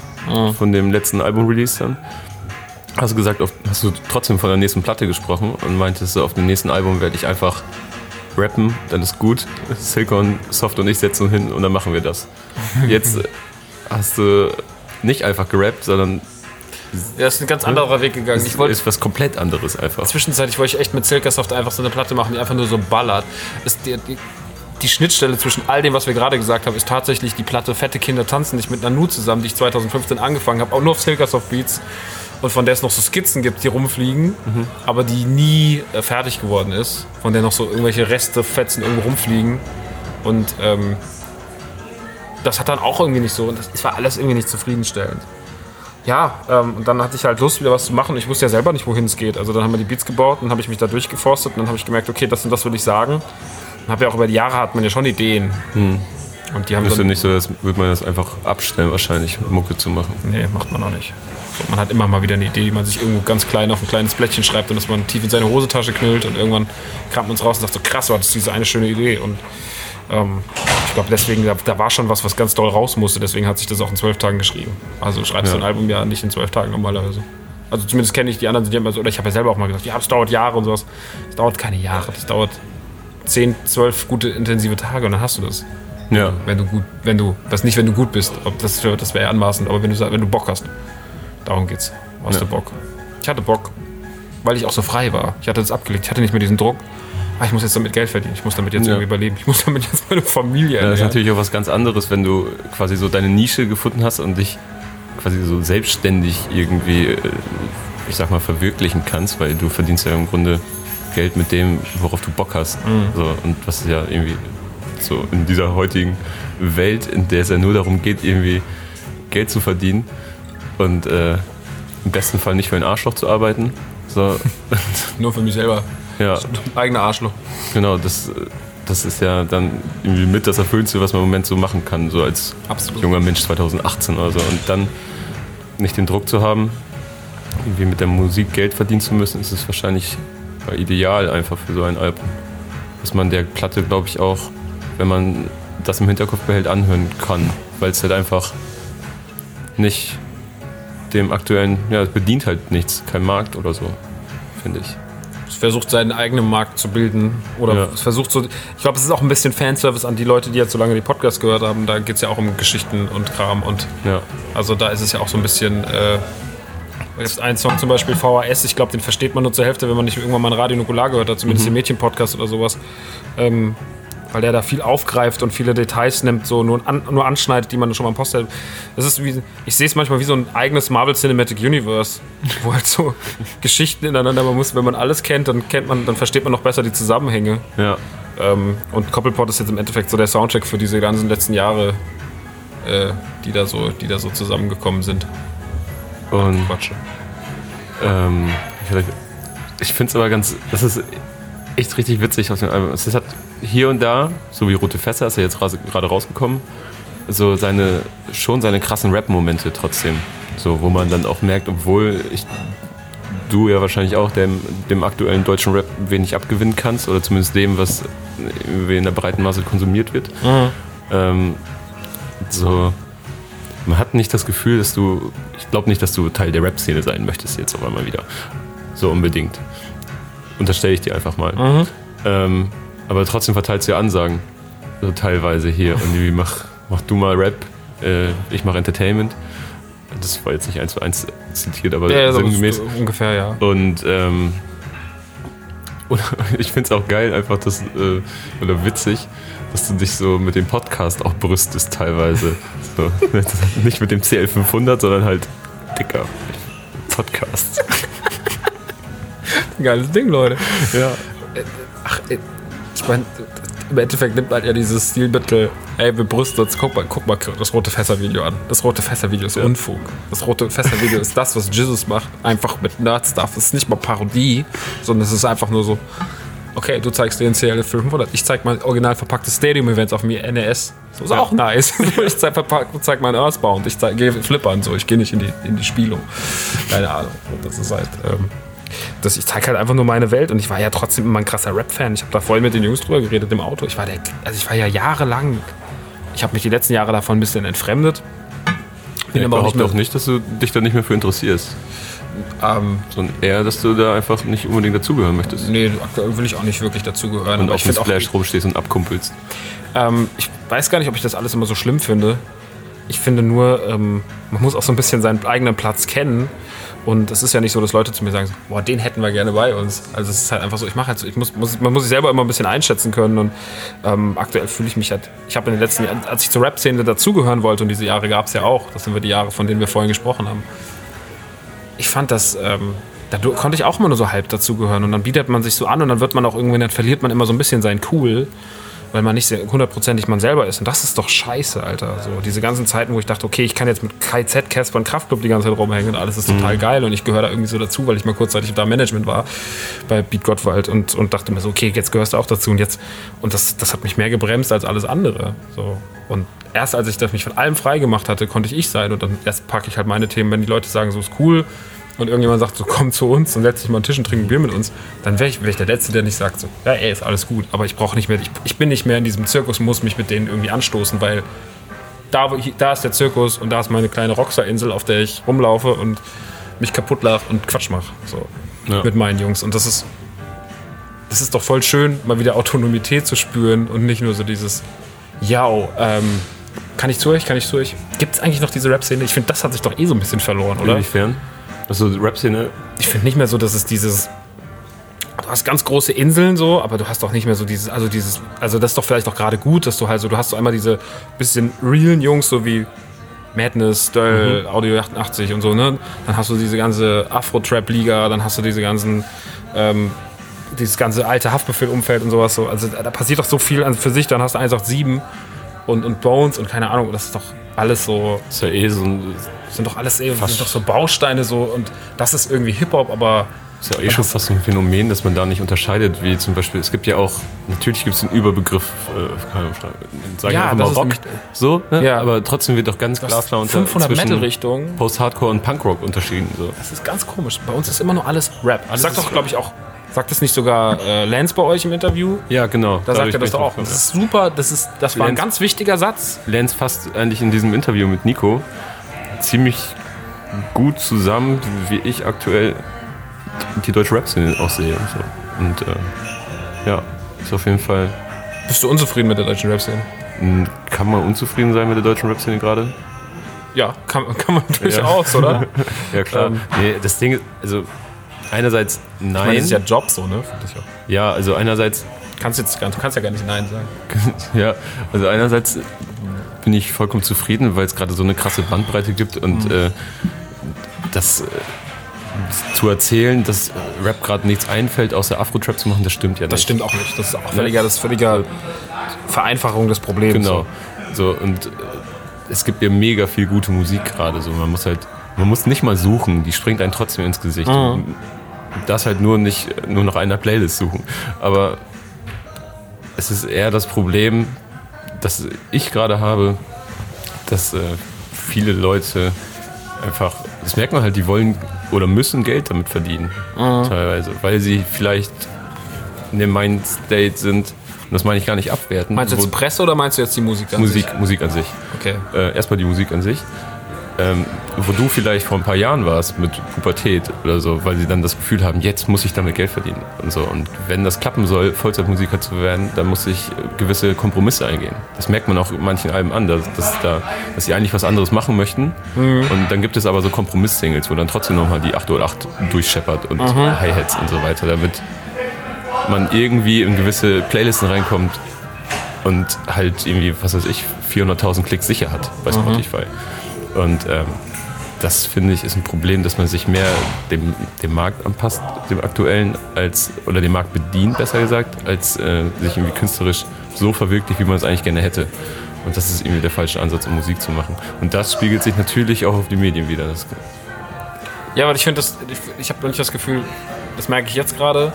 von dem letzten Album-Release dann, hast du gesagt, auf, hast du trotzdem von der nächsten Platte gesprochen und meintest, so, auf dem nächsten Album werde ich einfach rappen, dann ist gut. Silkon, Soft und ich setzen uns hin und dann machen wir das. Jetzt äh, hast du nicht einfach gerappt, sondern Er ist ein ganz anderer Weg gegangen. Ich wollte ist was komplett anderes einfach. Zwischenzeitlich wollte ich echt mit Silkasoft einfach so eine Platte machen, die einfach nur so ballert. Ist die, die, die Schnittstelle zwischen all dem, was wir gerade gesagt haben, ist tatsächlich die Platte Fette Kinder tanzen nicht mit Nanu zusammen, die ich 2015 angefangen habe, auch nur auf Silkasoft Beats. Und von der es noch so Skizzen gibt, die rumfliegen, aber die nie äh, fertig geworden ist. Von der noch so irgendwelche Reste, Fetzen irgendwo rumfliegen. Und ähm, das hat dann auch irgendwie nicht so, und das war alles irgendwie nicht zufriedenstellend ja, ähm, und dann hatte ich halt Lust, wieder was zu machen. Ich wusste ja selber nicht, wohin es geht. Also dann haben wir die Beats gebaut, dann habe ich mich da durchgeforstet und dann habe ich gemerkt, okay, das und das will ich sagen. Und habe ja auch über die Jahre hat man ja schon Ideen. Und die haben Ist ja nicht so, als würde man das einfach abstellen, wahrscheinlich, Mucke zu machen. nee, macht man auch nicht. Und man hat immer mal wieder eine Idee, die man sich irgendwo ganz klein auf ein kleines Blättchen schreibt und dass man tief in seine Hosentasche knüllt und irgendwann kramt man es raus und sagt so, krass, war das diese eine schöne Idee. Und ähm, ich glaube, deswegen, da, da war schon was, was ganz doll raus musste. Deswegen hat sich das auch in zwölf Tagen geschrieben. Also schreibst du Ja. ein Album ja nicht in zwölf Tagen normalerweise. Also zumindest kenne ich die anderen, die immer so, oder ich habe ja selber auch mal gesagt, ja, es dauert Jahre und sowas. Es dauert keine Jahre, das dauert zehn, zwölf gute intensive Tage und dann hast du das. Ja. Wenn du gut, wenn du, das nicht, wenn du gut bist, ob das, das wäre ja anmaßend, aber wenn du, wenn du Bock hast, Darum geht's. Hast Ja. du Bock? Ich hatte Bock, weil ich auch so frei war. Ich hatte das abgelegt. Ich hatte nicht mehr diesen Druck. Ah, ich muss jetzt damit Geld verdienen. Ich muss damit jetzt Ja. irgendwie überleben. Ich muss damit jetzt meine Familie Ja, das ist ernähren. natürlich auch was ganz anderes, wenn du quasi so deine Nische gefunden hast und dich quasi so selbstständig irgendwie, äh, ich sag mal, verwirklichen kannst, weil du verdienst ja im Grunde Geld mit dem, worauf du Bock hast. So, und was ja irgendwie so in dieser heutigen Welt, in der es ja nur darum geht, irgendwie Geld zu verdienen und äh, im besten Fall nicht für ein Arschloch zu arbeiten. So, Nur für mich selber. Ja. Eigener Arschloch. Genau, das, das ist ja dann irgendwie mit das Erfüllendste, was man im Moment so machen kann, so als Absolut. junger Mensch 2018 oder so. Und dann nicht den Druck zu haben, irgendwie mit der Musik Geld verdienen zu müssen, ist es wahrscheinlich ideal einfach für so ein Album. Dass man der Platte, glaube ich, auch, wenn man das im Hinterkopf behält, anhören kann. Weil es halt einfach nicht dem aktuellen, ja, es bedient halt nichts, kein Markt oder so, finde ich. Es versucht seinen eigenen Markt zu bilden. Oder Ja. es versucht so. Ich glaube, es ist auch ein bisschen Fanservice an die Leute, die jetzt so lange die Podcasts gehört haben. Da geht es ja auch um Geschichten und Kram. Und Ja. also da ist es ja auch so ein bisschen. Äh, gibt einen Song zum Beispiel VHS, ich glaube, den versteht man nur zur Hälfte, wenn man nicht irgendwann mal ein Radio Nukular gehört hat, zumindest den Mädchen-Podcast oder sowas. Ähm, weil der da viel aufgreift und viele Details nimmt, so nur, an, nur anschneidet, die man schon mal im Post hat. Das ist wie, ich sehe es manchmal wie so ein eigenes Marvel Cinematic Universe, wo halt so Geschichten ineinander man muss. Wenn man alles kennt, dann kennt man, dann versteht man noch besser die Zusammenhänge. Ja. Ähm, und Koppelpot ist jetzt im Endeffekt so der Soundtrack für diese ganzen letzten Jahre, äh, die, da so, die da so zusammengekommen sind. Und Quatsch. Ähm, ich finde es aber ganz, das ist echt richtig witzig aus dem Album. Es hat hier und da, so wie Rote Fässer, ist ja jetzt gerade rausgekommen, so seine, schon seine krassen Rap-Momente trotzdem. So, wo man dann auch merkt, obwohl ich, du ja wahrscheinlich auch dem, dem aktuellen deutschen Rap wenig abgewinnen kannst, oder zumindest dem, was in der breiten Masse konsumiert wird. Ähm, so, man hat nicht das Gefühl, dass du, ich glaube nicht, dass du Teil der Rap-Szene sein möchtest jetzt auf einmal wieder. So unbedingt. Unterstelle ich dir einfach mal. Ähm, aber trotzdem verteilst du ja Ansagen. So teilweise hier. Und irgendwie mach, mach du mal Rap, äh, ich mach Entertainment. Das war jetzt nicht eins zu eins zitiert, aber Ja, sinngemäß. ungefähr, ja. Und, ähm, und ich finde es auch geil, einfach das, äh, oder witzig, dass du dich so mit dem Podcast auch brüstest teilweise. So, nicht mit dem CL500, sondern halt dicker Podcast. Geiles Ding, Leute. Ja. Ach, ey, ich meine, im Endeffekt nimmt man ja dieses Stilmittel, ey, wir brüsten uns, guck mal, guck mal das rote Fässer-Video an. Das rote Fässer-Video ist Unfug. Das rote Fässer-Video ist das, was Jesus macht, einfach mit Nerd-Stuff. Es ist nicht mal Parodie, sondern es ist einfach nur so, okay, du zeigst dir den CL 500, ich zeig mal original verpackte Stadium-Events auf mir NES. So ist auch nice. ich zeig, verpack, zeig meinen Earthbound, ich zeig, gehe flippern, so, ich gehe nicht in die, in die Spielung. Keine Ahnung. Das ist halt, ähm, das, ich zeige halt einfach nur meine Welt und ich war ja trotzdem immer ein krasser Rap-Fan. Ich habe da voll mit den Jungs drüber geredet im Auto. Ich war der, also ich war ja jahrelang, ich habe mich die letzten Jahre davon ein bisschen entfremdet. Bin Ich aber auch nicht behaupte auch nicht, dass du dich da nicht mehr für interessierst. ähm, Sondern eher, dass du da einfach nicht unbedingt dazugehören möchtest. nee, aktuell will ich auch nicht wirklich dazugehören. Und auf ich dem Splash rumstehst und abkumpelst. ähm, ich weiß gar nicht, ob ich das alles immer so schlimm finde. Ich finde nur, ähm, man muss auch so ein bisschen seinen eigenen Platz kennen. Und es ist ja nicht so, dass Leute zu mir sagen, boah, den hätten wir gerne bei uns. Also es ist halt einfach so, ich mache halt so, ich muss, muss, man muss sich selber immer ein bisschen einschätzen können. Und ähm, aktuell fühle ich mich halt, ich habe in den letzten Jahren, als ich zur Rap-Szene dazugehören wollte, und diese Jahre gab es ja auch, das sind wir die Jahre, von denen wir vorhin gesprochen haben. Ich fand das, ähm, da konnte ich auch immer nur so halb dazugehören. Und dann bietet man sich so an und dann wird man auch irgendwann, dann verliert man immer so ein bisschen sein Cool weil man nicht hundertprozentig man selber ist. Und das ist doch scheiße, Alter. So, diese ganzen Zeiten, wo ich dachte, okay, ich kann jetzt mit KZ, Casper und Kraftclub die ganze Zeit rumhängen und alles ist total geil und ich gehöre da irgendwie so dazu, weil ich mal kurzzeitig da im Management war bei Beat Gottwald und, und dachte mir so, okay, jetzt gehörst du auch dazu und jetzt, und das, das hat mich mehr gebremst als alles andere. So. Und erst als ich das mich von allem frei gemacht hatte, konnte ich ich sein und dann erst packe ich halt meine Themen, wenn die Leute sagen, so ist cool, und irgendjemand sagt so, komm zu uns und setz dich mal an den Tisch und trink ein Bier mit uns, dann wäre ich, wär ich der Letzte, der nicht sagt so, ja, ey, ist alles gut, aber ich brauche nicht mehr, ich, ich bin nicht mehr in diesem Zirkus, muss mich mit denen irgendwie anstoßen, weil da, da ist der Zirkus und da ist meine kleine Rockstar-Insel, auf der ich rumlaufe und mich kaputt lache und Quatsch mache, so, Ja. mit meinen Jungs. Und das ist, das ist doch voll schön, mal wieder Autonomität zu spüren und nicht nur so dieses, ja, ähm, Kann ich zu euch, kann ich zu euch. Gibt es eigentlich noch diese Rap-Szene? Ich finde, das hat sich doch eh so ein bisschen verloren, oder? Inwiefern? Also Rap-Szene, Ich finde nicht mehr so, dass es dieses. Du hast ganz große Inseln so, aber du hast doch nicht mehr so dieses, also dieses, also das ist doch vielleicht auch gerade gut, dass du halt so, du hast so einmal diese bisschen realen Jungs, so wie Madness, Döll, Audio 88 und so, ne? Dann hast du diese ganze Afro-Trap-Liga, dann hast du diese ganzen, ähm, dieses ganze alte Haftbefehl-Umfeld und sowas so. Also da passiert doch so viel an für sich, dann hast du 187 und, und Bones und keine Ahnung, das ist doch alles so, ist ja eh so ein, sind doch alles eh, sind doch so Bausteine so und das ist irgendwie Hip-Hop, aber ist ja eh schon fast so ein Phänomen, dass man da nicht unterscheidet, wie zum Beispiel, es gibt ja auch, natürlich gibt es den Überbegriff, äh, keine Ahnung, sag ich Ja, das mal Rock, so, ne? Ja. aber trotzdem wird doch ganz klar klar unter 500 zwischen Metal-Richtungen. Post-Hardcore und Punkrock unterschieden. So. Das ist ganz komisch. Bei uns ist immer nur alles Rap. Das sagt doch, glaube ich, auch. Sagt das nicht sogar äh, Lance bei euch im Interview? Ja, genau. Da sagt er das doch auch. Das ist super. Das, ist, das war ein Lance- ganz wichtiger Satz. Lance fasst eigentlich in diesem Interview mit Nico ziemlich gut zusammen, wie ich aktuell die deutsche Rap-Szene aussehe und so. Und äh, ja, ist auf jeden Fall, Bist du unzufrieden mit der deutschen Rap-Szene? kann man unzufrieden sein mit der deutschen Rap-Szene gerade? Ja, kann, kann man durchaus, oder? Ja, klar. Ähm. nee, das Ding ist, also einerseits Ich meine, nein. das ist ja Job so, ne? Ich auch. ja, also einerseits Kannst jetzt, du kannst ja gar nicht Nein sagen. Ja, also einerseits bin ich vollkommen zufrieden, weil es gerade so eine krasse Bandbreite gibt und Mhm. äh, das äh, zu erzählen, dass Rap gerade nichts einfällt, außer Afro-Trap zu machen, das stimmt ja nicht. Das stimmt auch nicht. Das ist auch völliger, das ist völliger Vereinfachung des Problems. Genau. So, und äh, es gibt ja mega viel gute Musik gerade. So. Man muss halt, man muss nicht mal suchen, die springt einen trotzdem ins Gesicht. Mhm. Du darfst halt nur nicht nur nach einer Playlist suchen. Aber es ist eher das Problem, das ich gerade habe, dass äh, viele Leute einfach, das merkt man halt, die wollen oder müssen Geld damit verdienen. Teilweise, weil sie vielleicht in dem Mindstate sind. Und das meine ich gar nicht abwerten. Meinst du jetzt Presse oder meinst du jetzt die Musik? an Musik, sich? Musik an sich. Okay. Äh, erstmal die Musik an sich. Ähm, wo du vielleicht vor ein paar Jahren warst mit Pubertät oder so, weil sie dann das Gefühl haben, jetzt muss ich damit Geld verdienen und so. Und wenn das klappen soll, Vollzeitmusiker zu werden, dann muss ich gewisse Kompromisse eingehen. Das merkt man auch in manchen Alben an, dass, dass, da, dass sie eigentlich was anderes machen möchten. Und dann gibt es aber so Kompromiss-Singles, wo dann trotzdem nochmal die 808 durchscheppert und Hi-Hats und so weiter, damit man irgendwie in gewisse Playlisten reinkommt und halt irgendwie, was weiß ich, 400.000 Klicks sicher hat bei Spotify. Und ähm, das finde ich ist ein Problem, dass man sich mehr dem, dem Markt anpasst, dem aktuellen, als oder dem Markt bedient, besser gesagt, als äh, sich irgendwie künstlerisch so verwirklicht, wie man es eigentlich gerne hätte. Und das ist irgendwie der falsche Ansatz, um Musik zu machen. Und das spiegelt sich natürlich auch auf die Medien wieder. Das, Ja, aber ich finde das, ich, ich habe nicht das Gefühl, das merke ich jetzt gerade,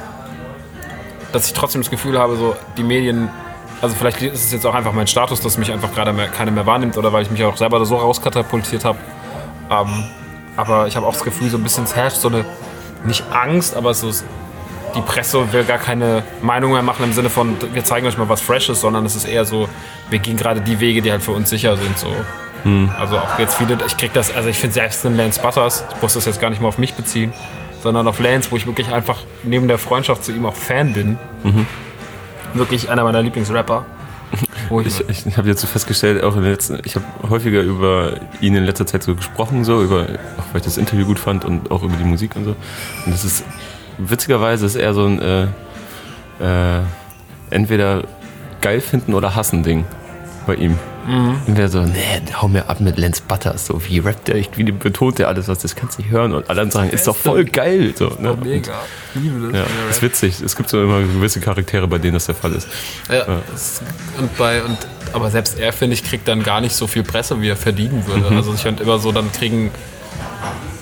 dass ich trotzdem das Gefühl habe, so die Medien, also vielleicht ist es jetzt auch einfach mein Status, dass mich einfach gerade mehr, keiner mehr wahrnimmt oder weil ich mich auch selber so rauskatapultiert habe. Ähm, aber ich habe auch das Gefühl, so ein bisschen es herrscht so eine, nicht Angst, aber so die Presse will gar keine Meinung mehr machen im Sinne von, wir zeigen euch mal was Freshes, sondern es ist eher so, wir gehen gerade die Wege, die halt für uns sicher sind. So. Also auch jetzt viele, ich krieg das, also ich finde selbst einen Lance Butters, ich muss das jetzt gar nicht mal auf mich beziehen, sondern auf Lance, wo ich wirklich einfach neben der Freundschaft zu ihm auch Fan bin. Wirklich einer meiner Lieblingsrapper. Wo ich, Ich, habe jetzt so festgestellt, auch in der letzten, ich habe häufiger über ihn in letzter Zeit so gesprochen, so über, auch weil ich das Interview gut fand und auch über die Musik und so. Und das ist witzigerweise ist eher so ein äh, äh, entweder geil finden oder hassen Ding bei ihm. Entweder so, nee, hau mir ab mit Lance Butters, so wie rappt der, wie betont der alles, was das kannst du nicht hören und alle sagen, ist doch voll geil. So, ne? mega. Ich liebe das. Ja, ist witzig. Es gibt so immer gewisse Charaktere, bei denen das der Fall ist. Ja, das- und bei, und, aber selbst er, finde ich, kriegt dann gar nicht so viel Presse, wie er verdienen würde. Also ich finde immer so, dann kriegen,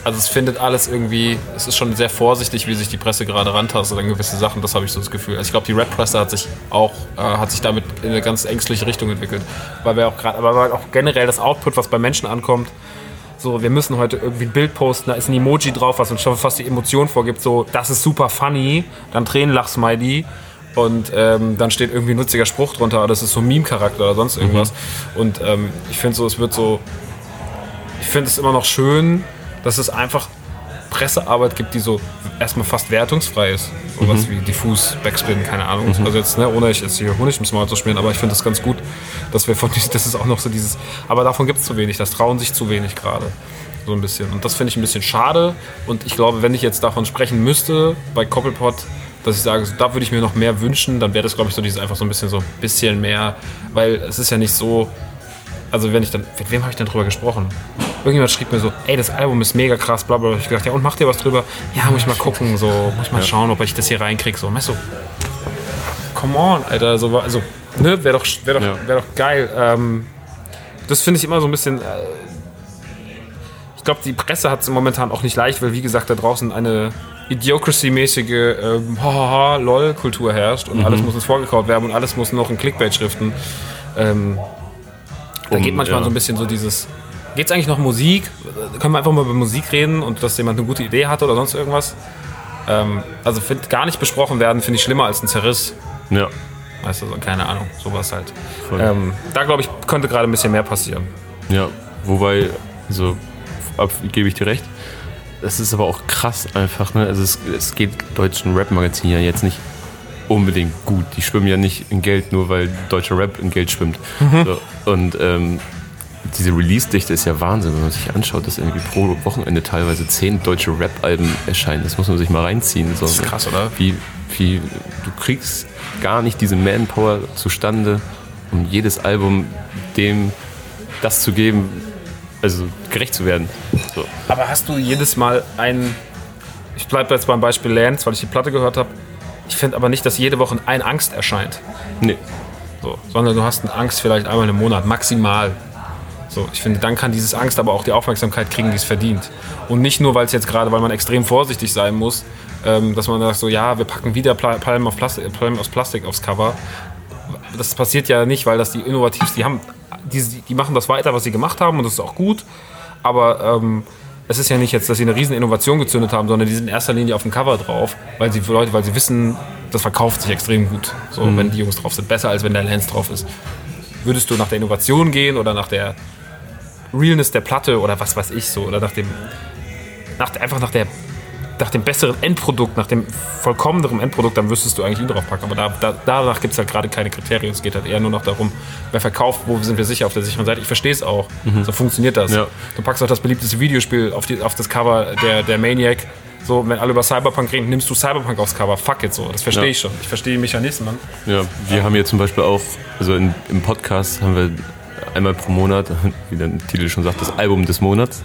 also es findet alles irgendwie, es ist schon sehr vorsichtig, wie sich die Presse gerade rantastet an gewisse Sachen, das habe ich so das Gefühl. Also ich glaube, die Rap-Presse hat sich auch, äh, hat sich damit in eine ganz ängstliche Richtung entwickelt. Weil wir auch gerade, aber weil auch generell das Output, was bei Menschen ankommt, so, wir müssen heute irgendwie ein Bild posten, da ist ein Emoji drauf, was uns schon fast die Emotion vorgibt, so, das ist super funny, dann Tränenlach-Smiley und ähm, dann steht irgendwie ein nutziger Spruch drunter, das ist so ein Meme-Charakter oder sonst irgendwas. Und ähm, ich finde so, es wird so, ich finde es immer noch schön, dass es einfach Pressearbeit gibt, die so erstmal fast wertungsfrei ist. Sowas Mhm. wie diffus, Backspin, keine Ahnung. Also jetzt, ne, ohne ich jetzt hier Honig ins Maul zu spielen, aber ich finde das ganz gut, dass wir von das ist auch noch so dieses, aber davon gibt es zu wenig, das trauen sich zu wenig gerade. So ein bisschen. Und das finde ich ein bisschen schade. Und ich glaube, wenn ich jetzt davon sprechen müsste bei Koppelpot, dass ich sage, so, da würde ich mir noch mehr wünschen, dann wäre das, glaube ich, so dieses einfach so ein bisschen so ein bisschen mehr, weil es ist ja nicht so, also wenn ich dann, mit wem habe ich denn drüber gesprochen? Irgendjemand schrieb mir so, ey, das Album ist mega krass, bla bla. Ich gedacht, ja, und macht ihr was drüber? Ja, muss ich mal gucken, so, muss ich mal schauen, ob ich das hier reinkriege. So, weißt du, come on, Alter, so, also, ne, wäre doch, wär doch, Ja. wär doch geil. Ähm, das finde ich immer so ein bisschen, äh, ich glaube, die Presse hat es momentan auch nicht leicht, weil, wie gesagt, da draußen eine Idiocracy-mäßige ähm, hahaha, lol-Kultur herrscht und alles muss uns vorgekaut werden und alles muss noch in Clickbait-Schriften. Ähm, da Um, geht manchmal ja. so ein bisschen so dieses. Geht's eigentlich noch um Musik? Können wir einfach mal über Musik reden und dass jemand eine gute Idee hatte oder sonst irgendwas? Ähm, also find, gar nicht besprochen werden, finde ich schlimmer als ein Zerriss. Ja, Weißt du, so, keine Ahnung, sowas halt. Ähm, da glaube ich, könnte gerade ein bisschen mehr passieren. Ja, wobei, also ab, gebe ich dir recht. Es ist aber auch krass einfach, ne? Also es, es geht deutschen Rap-Magazinen ja jetzt nicht unbedingt gut. Die schwimmen ja nicht in Geld, nur weil deutscher Rap in Geld schwimmt. So, und ähm, diese Release-Dichte ist ja Wahnsinn, wenn man sich anschaut, dass irgendwie pro Wochenende teilweise zehn deutsche Rap-Alben erscheinen. Das muss man sich mal reinziehen. So, Das ist krass, oder? Wie, wie, du kriegst gar nicht diese Manpower zustande, um jedes Album dem das zu geben, also gerecht zu werden. So. Aber hast du jedes Mal ein. Ich bleibe jetzt beim Beispiel Lance, weil ich die Platte gehört habe. Ich finde aber nicht, dass jede Woche ein Angst erscheint. Nee. So, sondern du hast eine Angst vielleicht einmal im Monat, maximal. So, ich finde, dann kann dieses Angst aber auch die Aufmerksamkeit kriegen, die es verdient. Und nicht nur, weil es jetzt gerade, weil man extrem vorsichtig sein muss, ähm, dass man sagt so, ja, wir packen wieder Palmen, auf Plastik, Palmen aus Plastik aufs Cover. Das passiert ja nicht, weil das die innovativsten, die haben, die, die machen das weiter, was sie gemacht haben und das ist auch gut. Aber ähm, es ist ja nicht jetzt, dass sie eine riesen Innovation gezündet haben, sondern die sind in erster Linie auf dem Cover drauf, weil sie für Leute, weil sie wissen, das verkauft sich extrem gut. So, wenn die Jungs drauf sind, besser als wenn der Lance drauf ist. Würdest du nach der Innovation gehen oder nach der Realness der Platte oder was weiß ich so oder nach dem nach, einfach nach der nach dem besseren Endprodukt, nach dem vollkommeneren Endprodukt, dann müsstest du eigentlich ihn drauf packen. Aber da, da, danach gibt es halt gerade keine Kriterien. Es geht halt eher nur noch darum, wer verkauft, wo sind wir sicher auf der sicheren Seite. Ich verstehe es auch. So funktioniert das. Ja. Du packst auch das beliebteste Videospiel auf, die, auf das Cover der, der Maniac. So, wenn alle über Cyberpunk reden, nimmst du Cyberpunk aufs Cover. Fuck it so. Das verstehe Ja. ich schon. Ich verstehe die Mechanismen. Ja, wir haben hier zum Beispiel auch, also in, im Podcast haben wir einmal pro Monat, wie der Titel schon sagt, das Album des Monats,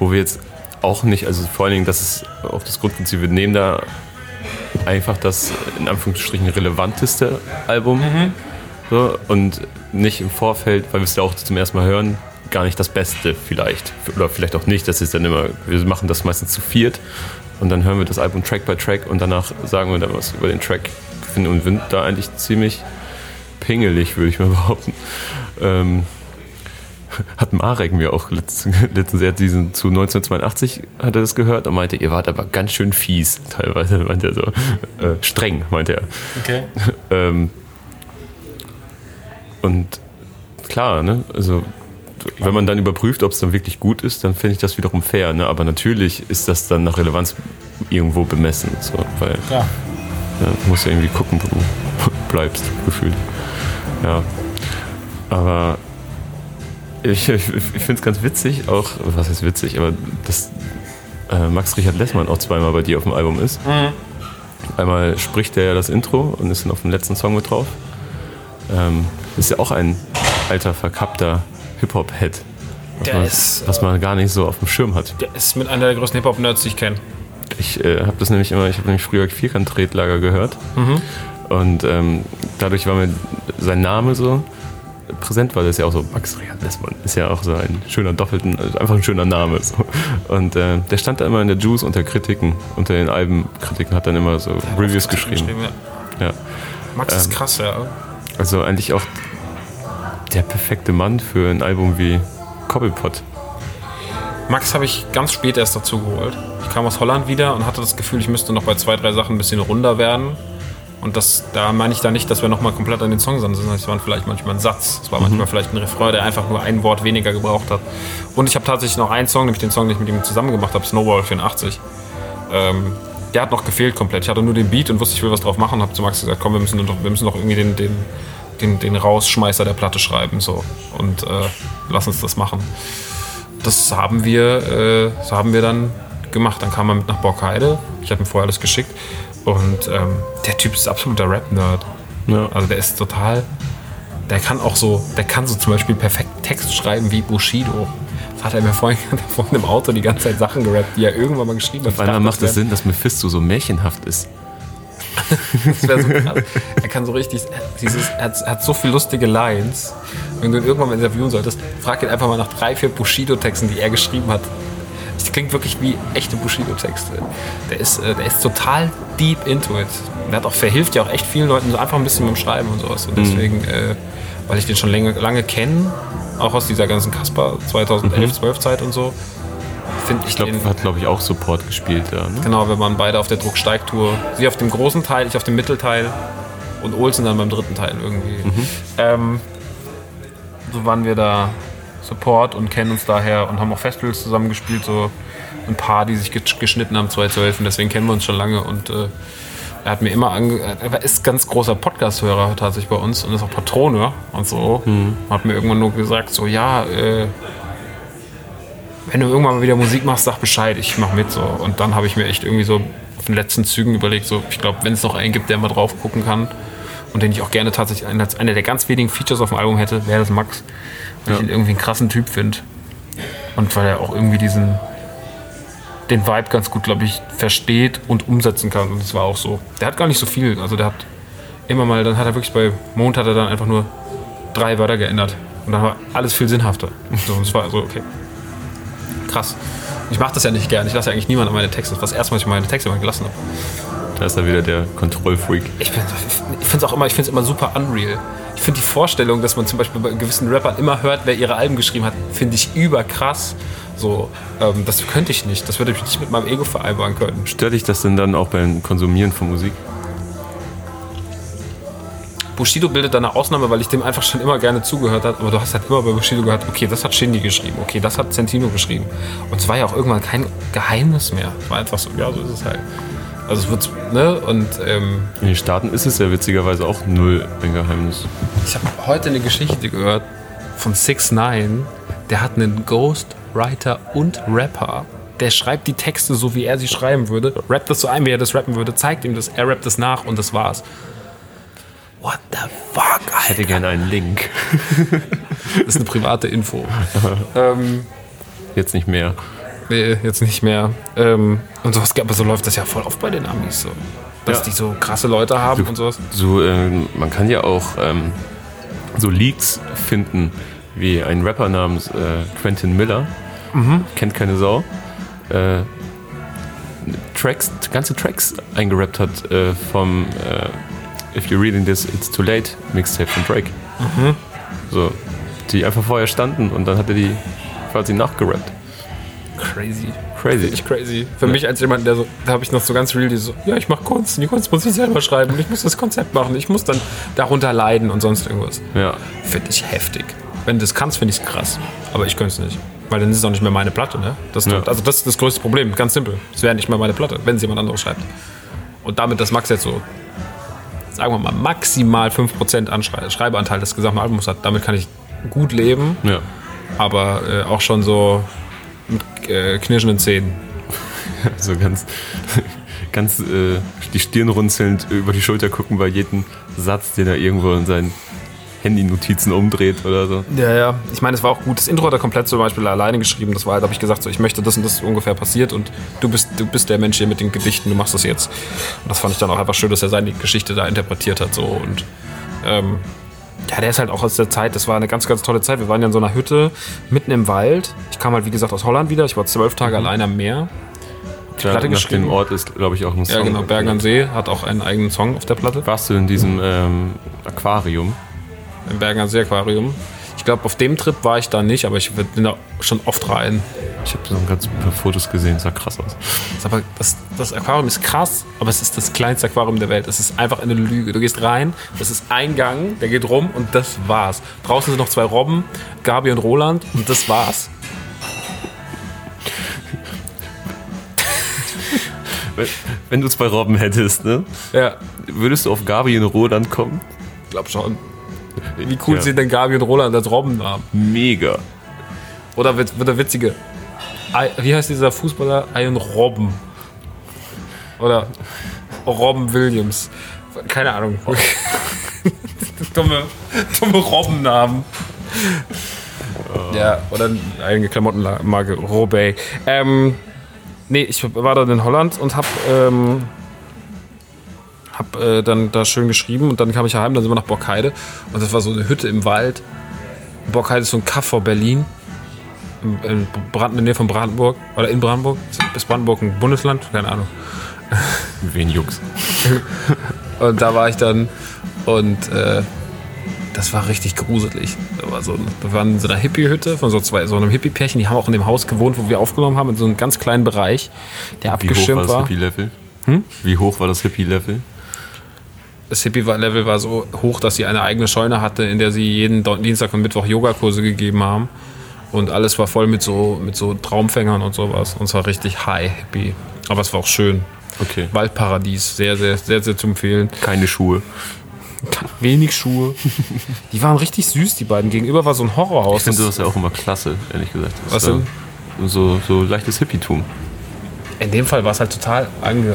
wo wir jetzt auch nicht, also vor allen Dingen, das ist auch das Grundprinzip, wir nehmen da einfach das in Anführungsstrichen relevanteste Album so, und nicht im Vorfeld, weil wir es ja auch zum ersten Mal hören, gar nicht das Beste vielleicht. Oder vielleicht auch nicht, das ist dann immer, wir machen das meistens zu viert und dann hören wir das Album Track by Track und danach sagen wir dann was über den Track. Finden und sind da eigentlich ziemlich pingelig, würde ich mal behaupten. Ähm, hat Marek mir auch letztens, letztens er hat diesen zu 1982 hat er das gehört und meinte, ihr wart aber ganz schön fies teilweise, meinte er so. Äh, streng, meinte er. Okay. Ähm, und klar, ne, also wenn man dann überprüft, ob es dann wirklich gut ist, dann finde ich das wiederum fair. Ne? Aber natürlich ist das dann nach Relevanz irgendwo bemessen. So, weil Ja. ja, du musst ja irgendwie gucken, wo du bleibst, gefühlt. Ja. Aber ich, ich, ich finde es ganz witzig, auch, was heißt witzig, aber dass äh, Max Richard Lessmann auch zweimal bei dir auf dem Album ist. Einmal spricht er ja das Intro und ist dann auf dem letzten Song mit drauf. Ähm, ist ja auch ein alter, verkappter Hip-Hop-Head. Was, ist, was man gar nicht so auf dem Schirm hat. Der ist mit einer der größten Hip-Hop-Nerds, die ich kenne. Ich äh, habe das nämlich immer, ich habe nämlich früher Vierkant-Tretlager gehört. Und ähm, dadurch war mir sein Name so präsent, weil das ja auch so Max Lessmann ist ja auch so ein schöner doppelten, also einfach ein schöner Name. So. Und äh, der stand da immer in der Juice unter Kritiken, unter den Albenkritiken, hat dann immer so Reviews geschrieben. ja. Ja. Max ist krass, ja. Also eigentlich auch der perfekte Mann für ein Album wie Cobblepot. Max habe ich ganz spät erst dazu geholt. Ich kam aus Holland wieder und hatte das Gefühl, ich müsste noch bei zwei, drei Sachen ein bisschen runder werden. Und das, da meine ich da nicht, dass wir nochmal komplett an den Song sind, sondern es waren vielleicht manchmal ein Satz. Es war manchmal vielleicht ein Refrain, der einfach nur ein Wort weniger gebraucht hat. Und ich habe tatsächlich noch einen Song, nämlich den Song, den ich mit ihm zusammen gemacht habe, Snowball 84. Ähm, der hat noch gefehlt komplett. Ich hatte nur den Beat und wusste, ich will was drauf machen. Habe zu Max gesagt, komm, wir müssen noch, wir müssen noch irgendwie den, den, den, den Rausschmeißer der Platte schreiben. So. Und äh, lass uns das machen. Das haben wir, äh, das haben wir dann gemacht. Dann kam er mit nach Borkheide. Ich habe ihm vorher alles geschickt. Und ähm, der Typ ist absoluter Rap-Nerd. Ja. Also der ist total. Der kann auch so, der kann so zum Beispiel perfekt Text schreiben wie Bushido. Das hat er mir vorhin vorhin im Auto die ganze Zeit Sachen gerappt, die er irgendwann mal geschrieben hat. Auf einmal macht es Sinn, dass Mephisto so märchenhaft ist. Das wäre so krass. Er kann so richtig, dieses, er hat, er hat so viele lustige Lines. Wenn du ihn irgendwann mal interviewen solltest, frag ihn einfach mal nach drei, vier Bushido-Texten, die er geschrieben hat. Das klingt wirklich wie echte Bushido-Texte. Der ist, äh, der ist total deep into it. Der hat auch, verhilft ja auch echt vielen Leuten so einfach ein bisschen beim Schreiben und sowas. Und deswegen, äh, weil ich den schon lange, lange kenne, auch aus dieser ganzen Kasper 2011, 12 Zeit und so, finde ich, Ich glaube, den hat, glaube ich, auch Support gespielt da. Ne? Genau, wir waren beide auf der Drucksteigtour. Sie auf dem großen Teil, ich auf dem Mittelteil und Olsen dann beim dritten Teil irgendwie. Ähm, so waren wir da Support und kennen uns daher und haben auch Festivals zusammen gespielt, so ein paar, die sich ge- geschnitten haben 2012 und deswegen kennen wir uns schon lange und äh, er hat mir immer ange er ist ganz großer Podcast-Hörer tatsächlich bei uns und ist auch Patrone und so. Hat mir irgendwann nur gesagt, so ja, äh, wenn du irgendwann mal wieder Musik machst, sag Bescheid, ich mach mit so. Und dann habe ich mir echt irgendwie so auf den letzten Zügen überlegt, so, ich glaube, wenn es noch einen gibt, der mal drauf gucken kann und den ich auch gerne tatsächlich als einer der ganz wenigen Features auf dem Album hätte, wäre das Max. Weil ich ihn irgendwie einen krassen Typ finde. Und weil er auch irgendwie diesen den Vibe ganz gut, glaube ich, versteht und umsetzen kann. Und das war auch so. Der hat gar nicht so viel. Also der hat immer mal, dann hat er wirklich bei Mond hat er dann einfach nur drei Wörter geändert. Und dann war alles viel sinnhafter. So, und es war so, okay. Krass. Ich mache das ja nicht gern. Ich lasse ja eigentlich niemand an meine Texte. Das war das erste Mal, dass ich meine Texte mal gelassen habe. Da ist er wieder der Kontrollfreak. Ich, bin- ich finde es auch immer, ich finde es immer super unreal. Ich finde die Vorstellung, dass man zum Beispiel bei gewissen Rappern immer hört, wer ihre Alben geschrieben hat, finde ich überkrass. So, ähm, das könnte ich nicht. Das würde ich nicht mit meinem Ego vereinbaren können. Stört dich das denn dann auch beim Konsumieren von Musik? Bushido bildet da eine Ausnahme, weil ich dem einfach schon immer gerne zugehört habe. Aber du hast halt immer bei Bushido gehört, okay, das hat Shindy geschrieben, okay, das hat Centino geschrieben. Und es war ja auch irgendwann kein Geheimnis mehr. Es war einfach so, ja, so ist es halt. Also es wird, ne? Und ähm, In den Staaten ist es ja witzigerweise auch null ein Geheimnis. Ich habe heute eine Geschichte gehört von 6 9 Der hat einen Ghostwriter und Rapper. Der schreibt die Texte so, wie er sie schreiben würde, rappt das so ein, wie er das rappen würde, zeigt ihm das, er rappt das nach und das war's. What the fuck, Ich Alter? hätte gerne einen Link. Das ist eine private Info. ähm, Jetzt nicht mehr. Nee, jetzt nicht mehr. Ähm, und sowas, aber so läuft das ja voll oft bei den Amis so. Dass Ja. die so krasse Leute haben und sowas. So, ähm, man kann ja auch ähm, so Leaks finden, wie ein Rapper namens äh, Quentin Miller, kennt keine Sau, äh, Tracks, ganze Tracks eingerappt hat äh, vom äh, If You're Reading This, It's Too Late Mixtape von Drake. So, die einfach vorher standen und dann hat er die quasi nachgerappt. Crazy. Crazy. Ich crazy. Für mich als jemand, der so, da habe ich noch so ganz real, die so, ja, ich mache Kunst, die Kunst muss ich selber schreiben, ich muss das Konzept machen, ich muss dann darunter leiden und sonst irgendwas. Ja. Finde ich heftig. Wenn du das kannst, finde ich es krass. Aber ich könnte es nicht. Weil dann ist es auch nicht mehr meine Platte, ne? Das, Ja. Also das ist das größte Problem, ganz simpel. Es wäre nicht mehr meine Platte, wenn es jemand anderes schreibt. Und damit, dass Max jetzt so, sagen wir mal, maximal 5% Anschrei Schreibeanteil des gesamten Albums hat, damit kann ich gut leben, Ja. aber äh, auch schon so mit äh, knirschenden Zähnen. So ganz, ganz äh, die Stirn runzelnd über die Schulter gucken bei jedem Satz, den er irgendwo in seinen Handy-Notizen umdreht oder so. Ja, ja. Ich meine, es war auch gut. Das Intro hat er komplett zum Beispiel alleine geschrieben. Das war halt, habe ich gesagt, so, ich möchte das und das ungefähr passiert und du bist, du bist der Mensch hier mit den Gedichten, du machst das jetzt. Und das fand ich dann auch einfach schön, dass er seine Geschichte da interpretiert hat. So. Und ähm, ja, der ist halt auch aus der Zeit, das war eine ganz, ganz tolle Zeit. Wir waren ja in so einer Hütte mitten im Wald. Ich kam halt, wie gesagt, aus Holland wieder. Ich war zwölf Tage allein am Meer. Da, Platte nach dem Ort ist, glaube ich, auch ein Song. Ja, genau. Bergen am See hat auch einen eigenen Song auf der Platte. Warst du in diesem ähm, Aquarium? Im Bergen See Aquarium. Ich glaube, auf dem Trip war ich da nicht, aber ich bin da schon oft rein. Ich habe so ganz paar Fotos gesehen, sah krass aus. Das, aber das, das Aquarium ist krass, aber es ist das kleinste Aquarium der Welt. Es ist einfach eine Lüge. Du gehst rein, das ist ein Gang, der geht rum und das war's. Draußen sind noch zwei Robben, Gabi und Roland und das war's. Wenn, du zwei Robben hättest, ne? Ja, Würdest du auf Gabi und Roland kommen? glaub schon. Wie cool Ja. sind denn Gabi und Roland als Robbennamen? Mega. Oder wird, wird der witzige. Wie heißt dieser Fußballer? Ian Robben. Oder Robben Williams. Keine Ahnung. dumme, dumme Robbennamen. Ja, oder eine eigene Klamottenmarke, Robey. Ähm, nee, ich war dann in Holland und hab, ähm, hab äh, dann da schön geschrieben und dann kam ich heim, dann sind wir nach Borkheide und das war so eine Hütte im Wald. Borkheide ist so ein Kaff vor Berlin in in Brand, in der Nähe von Brandenburg oder in Brandenburg. Ist Brandenburg ein Bundesland? Keine Ahnung. Wen jucks? Und da war ich dann und äh, das war richtig gruselig. Da war so, wir waren in so einer Hippie-Hütte von so zwei, so einem Hippie-Pärchen, die haben auch in dem Haus gewohnt, wo wir aufgenommen haben, in so einem ganz kleinen Bereich, der Wie hoch war abgeschirmt das war. Hippie-Level? Hm? Wie hoch war das Hippie-Level? Das Hippie-Level war so hoch, dass sie eine eigene Scheune hatte, in der sie jeden Dienstag und Mittwoch Yogakurse gegeben haben. Und alles war voll mit so, mit so Traumfängern und sowas. Und es war richtig high Hippie. Aber es war auch schön. Okay. Waldparadies, sehr, sehr, sehr, sehr zu empfehlen. Keine Schuhe. Wenig Schuhe. Die waren richtig süß, die beiden. Gegenüber war so ein Horrorhaus. Ich finde Das- ja auch immer klasse, ehrlich gesagt. Das Was denn? So, so leichtes Hippietum. In dem Fall war es halt total ange.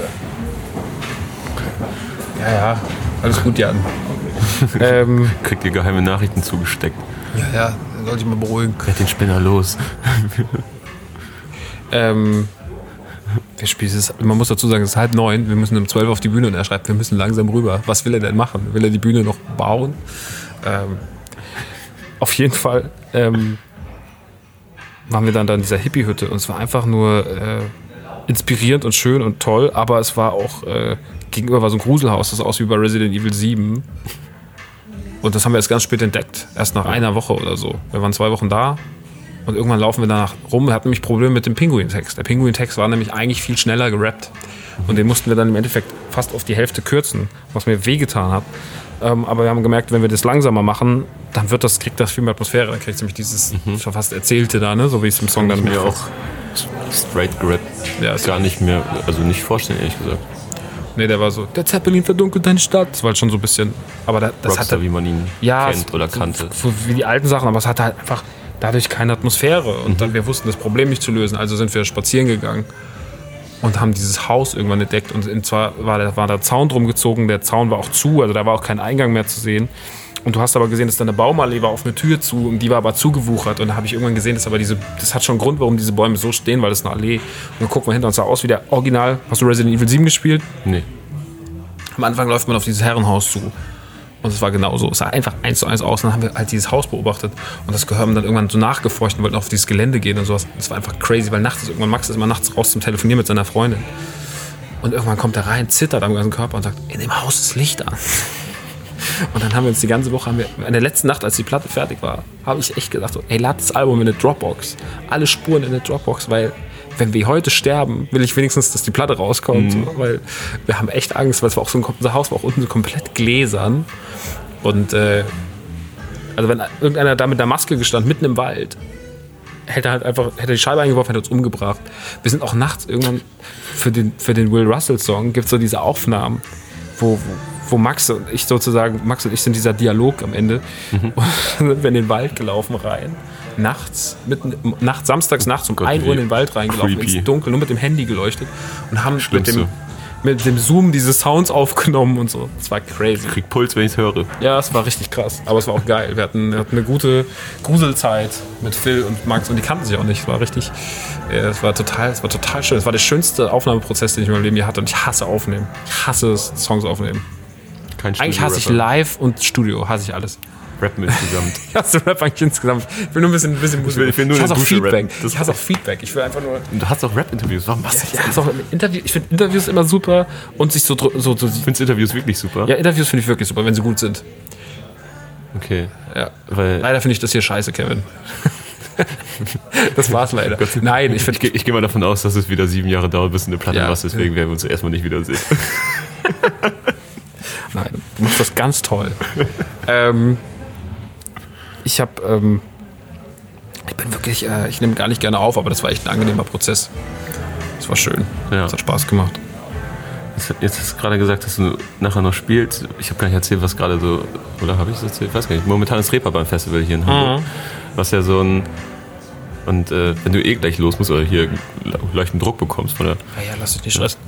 Ja, ja, alles gut, Jan. ähm, Kriegt ihr geheime Nachrichten zugesteckt. ja, ja, soll ich mal beruhigen. Werd den Spinner los. Ähm, wir spielen es, man muss dazu sagen, es ist halb neun. Wir müssen um zwölf auf die Bühne und er schreibt, wir müssen langsam rüber. Was will er denn machen? Will er die Bühne noch bauen? Ähm, auf jeden Fall ähm, waren wir dann da in dieser Hippie-Hütte und es war einfach nur äh, inspirierend und schön und toll, aber es war auch äh, gegenüber war so ein Gruselhaus, das sah aus wie bei Resident Evil 7. Und das haben wir erst ganz spät entdeckt, erst nach einer Woche oder so. Wir waren zwei Wochen da und irgendwann laufen wir danach rum. Wir hatten nämlich Probleme mit dem Pinguin-Text. Der Pinguin-Text war nämlich eigentlich viel schneller gerappt. Und den mussten wir dann im Endeffekt fast auf die Hälfte kürzen, was mir wehgetan hat. Ähm, aber wir haben gemerkt, wenn wir das langsamer machen, dann wird das, kriegt das viel mehr Atmosphäre. Dann kriegt es nämlich dieses schon fast Erzählte da, ne? so wie es im Song dann mir auch straight gerappt Ja, gar nicht mehr, also nicht vorstellen, ehrlich gesagt. Nee, der war so, der Zeppelin verdunkelt deine Stadt. Das war halt schon so ein bisschen, aber da, das Rockstar, hatte, wie man ihn ja, kennt oder so- kannte. So wie die alten Sachen, aber es hatte halt einfach dadurch keine Atmosphäre. Und dann, wir wussten das Problem nicht zu lösen, also sind wir spazieren gegangen und haben dieses Haus irgendwann entdeckt. Und zwar war der, war der Zaun drum gezogen, der Zaun war auch zu, also da war auch kein Eingang mehr zu sehen. Und du hast aber gesehen, dass da eine Baumallee war auf eine Tür zu und die war aber zugewuchert. Und da habe ich irgendwann gesehen, dass aber diese, das hat schon einen Grund, warum diese Bäume so stehen, weil das eine Allee. Und dann gucken wir hinter uns sah aus wie der Original. Hast du Resident Evil 7 gespielt? Nee. Am Anfang läuft man auf dieses Herrenhaus zu. Und es war genauso. Es sah einfach eins zu eins aus. Und dann haben wir halt dieses Haus beobachtet. Und das Gehör haben dann irgendwann so nachgeforscht und wollten auf dieses Gelände gehen und sowas. Das war einfach crazy, weil nachts ist irgendwann Max ist immer nachts raus zum Telefonieren mit seiner Freundin. Und irgendwann kommt er rein, zittert am ganzen Körper und sagt, in dem Haus ist Licht an. Und dann haben wir uns die ganze Woche, haben wir, in der letzten Nacht, als die Platte fertig war, habe ich echt gedacht, so, ey, lad das Album in eine Dropbox. Alle Spuren in eine Dropbox, weil wenn wir heute sterben, will ich wenigstens, dass die Platte rauskommt. So, weil wir haben echt Angst, weil es war auch so ein, unser Haus war auch unten so komplett gläsern. Und äh, also wenn irgendeiner da mit der Maske gestanden, mitten im Wald, hätte er halt einfach, hätte die Scheibe eingeworfen, hätte uns umgebracht. Wir sind auch nachts irgendwann für den, für den Will Russell Song, gibt es so diese Aufnahmen, wo, wo, wo Max und ich sozusagen, Max und ich sind dieser Dialog am Ende. Und dann sind wir in den Wald gelaufen rein. Nachts, mitten, nachts, samstags nachts um Gott, 1 Uhr in den Wald reingelaufen, creepy. ins Dunkel, nur mit dem Handy geleuchtet und haben mit dem, mit dem Zoom diese Sounds aufgenommen und so. Das war crazy. Krieg Puls, wenn ich es höre. Ja, es war richtig krass. Aber es war auch geil. Wir hatten, wir hatten eine gute Gruselzeit mit Phil und Max und die kannten sich auch nicht. Es war richtig, äh, es war total, es war total schön. Es war der schönste Aufnahmeprozess, den ich in meinem Leben je hatte. Und ich hasse aufnehmen. Ich hasse es, Songs aufnehmen. Kein Eigentlich hasse ich. Live und Studio, hasse ich alles. Rappen insgesamt. Ich hasse Rap eigentlich insgesamt. Ich will nur ein bisschen, ein bisschen Musik. will- ich will ich hasse auch Feedback. Ich hasse auch Feedback. Ich will einfach nur. Und du hast auch Rap-Interviews. Warum machst du das? Ja, auch Interview, ich finde Interviews immer super und sich so, so, so Ich finde Interviews wirklich super. Ja, Interviews finde ich wirklich super, wenn sie gut sind. Okay. Ja. Weil Leider finde ich das hier scheiße, Kevin. das war's leider. Nein, ich ich, ich gehe mal davon aus, dass es wieder sieben Jahre dauert, bis du eine Platte Ja. machst, deswegen werden wir uns erstmal nicht wiedersehen. Nein, du machst das ganz toll. ähm, ich habe, ähm, ich bin wirklich, äh, ich nehme gar nicht gerne auf, aber das war echt ein angenehmer Prozess. Das war schön. Ja. Das hat Spaß gemacht. Jetzt- hast du gerade gesagt, dass du nachher noch spielst. Ich habe gar nicht erzählt, was gerade so, oder habe ich es erzählt? Ich weiß gar nicht. Momentan ist Reeperbahn Festival hier in Hamburg. Was ja so ein, und äh, wenn du eh gleich los musst oder hier leichten Druck bekommst von der, Ja, ja, lass dich nicht stressen.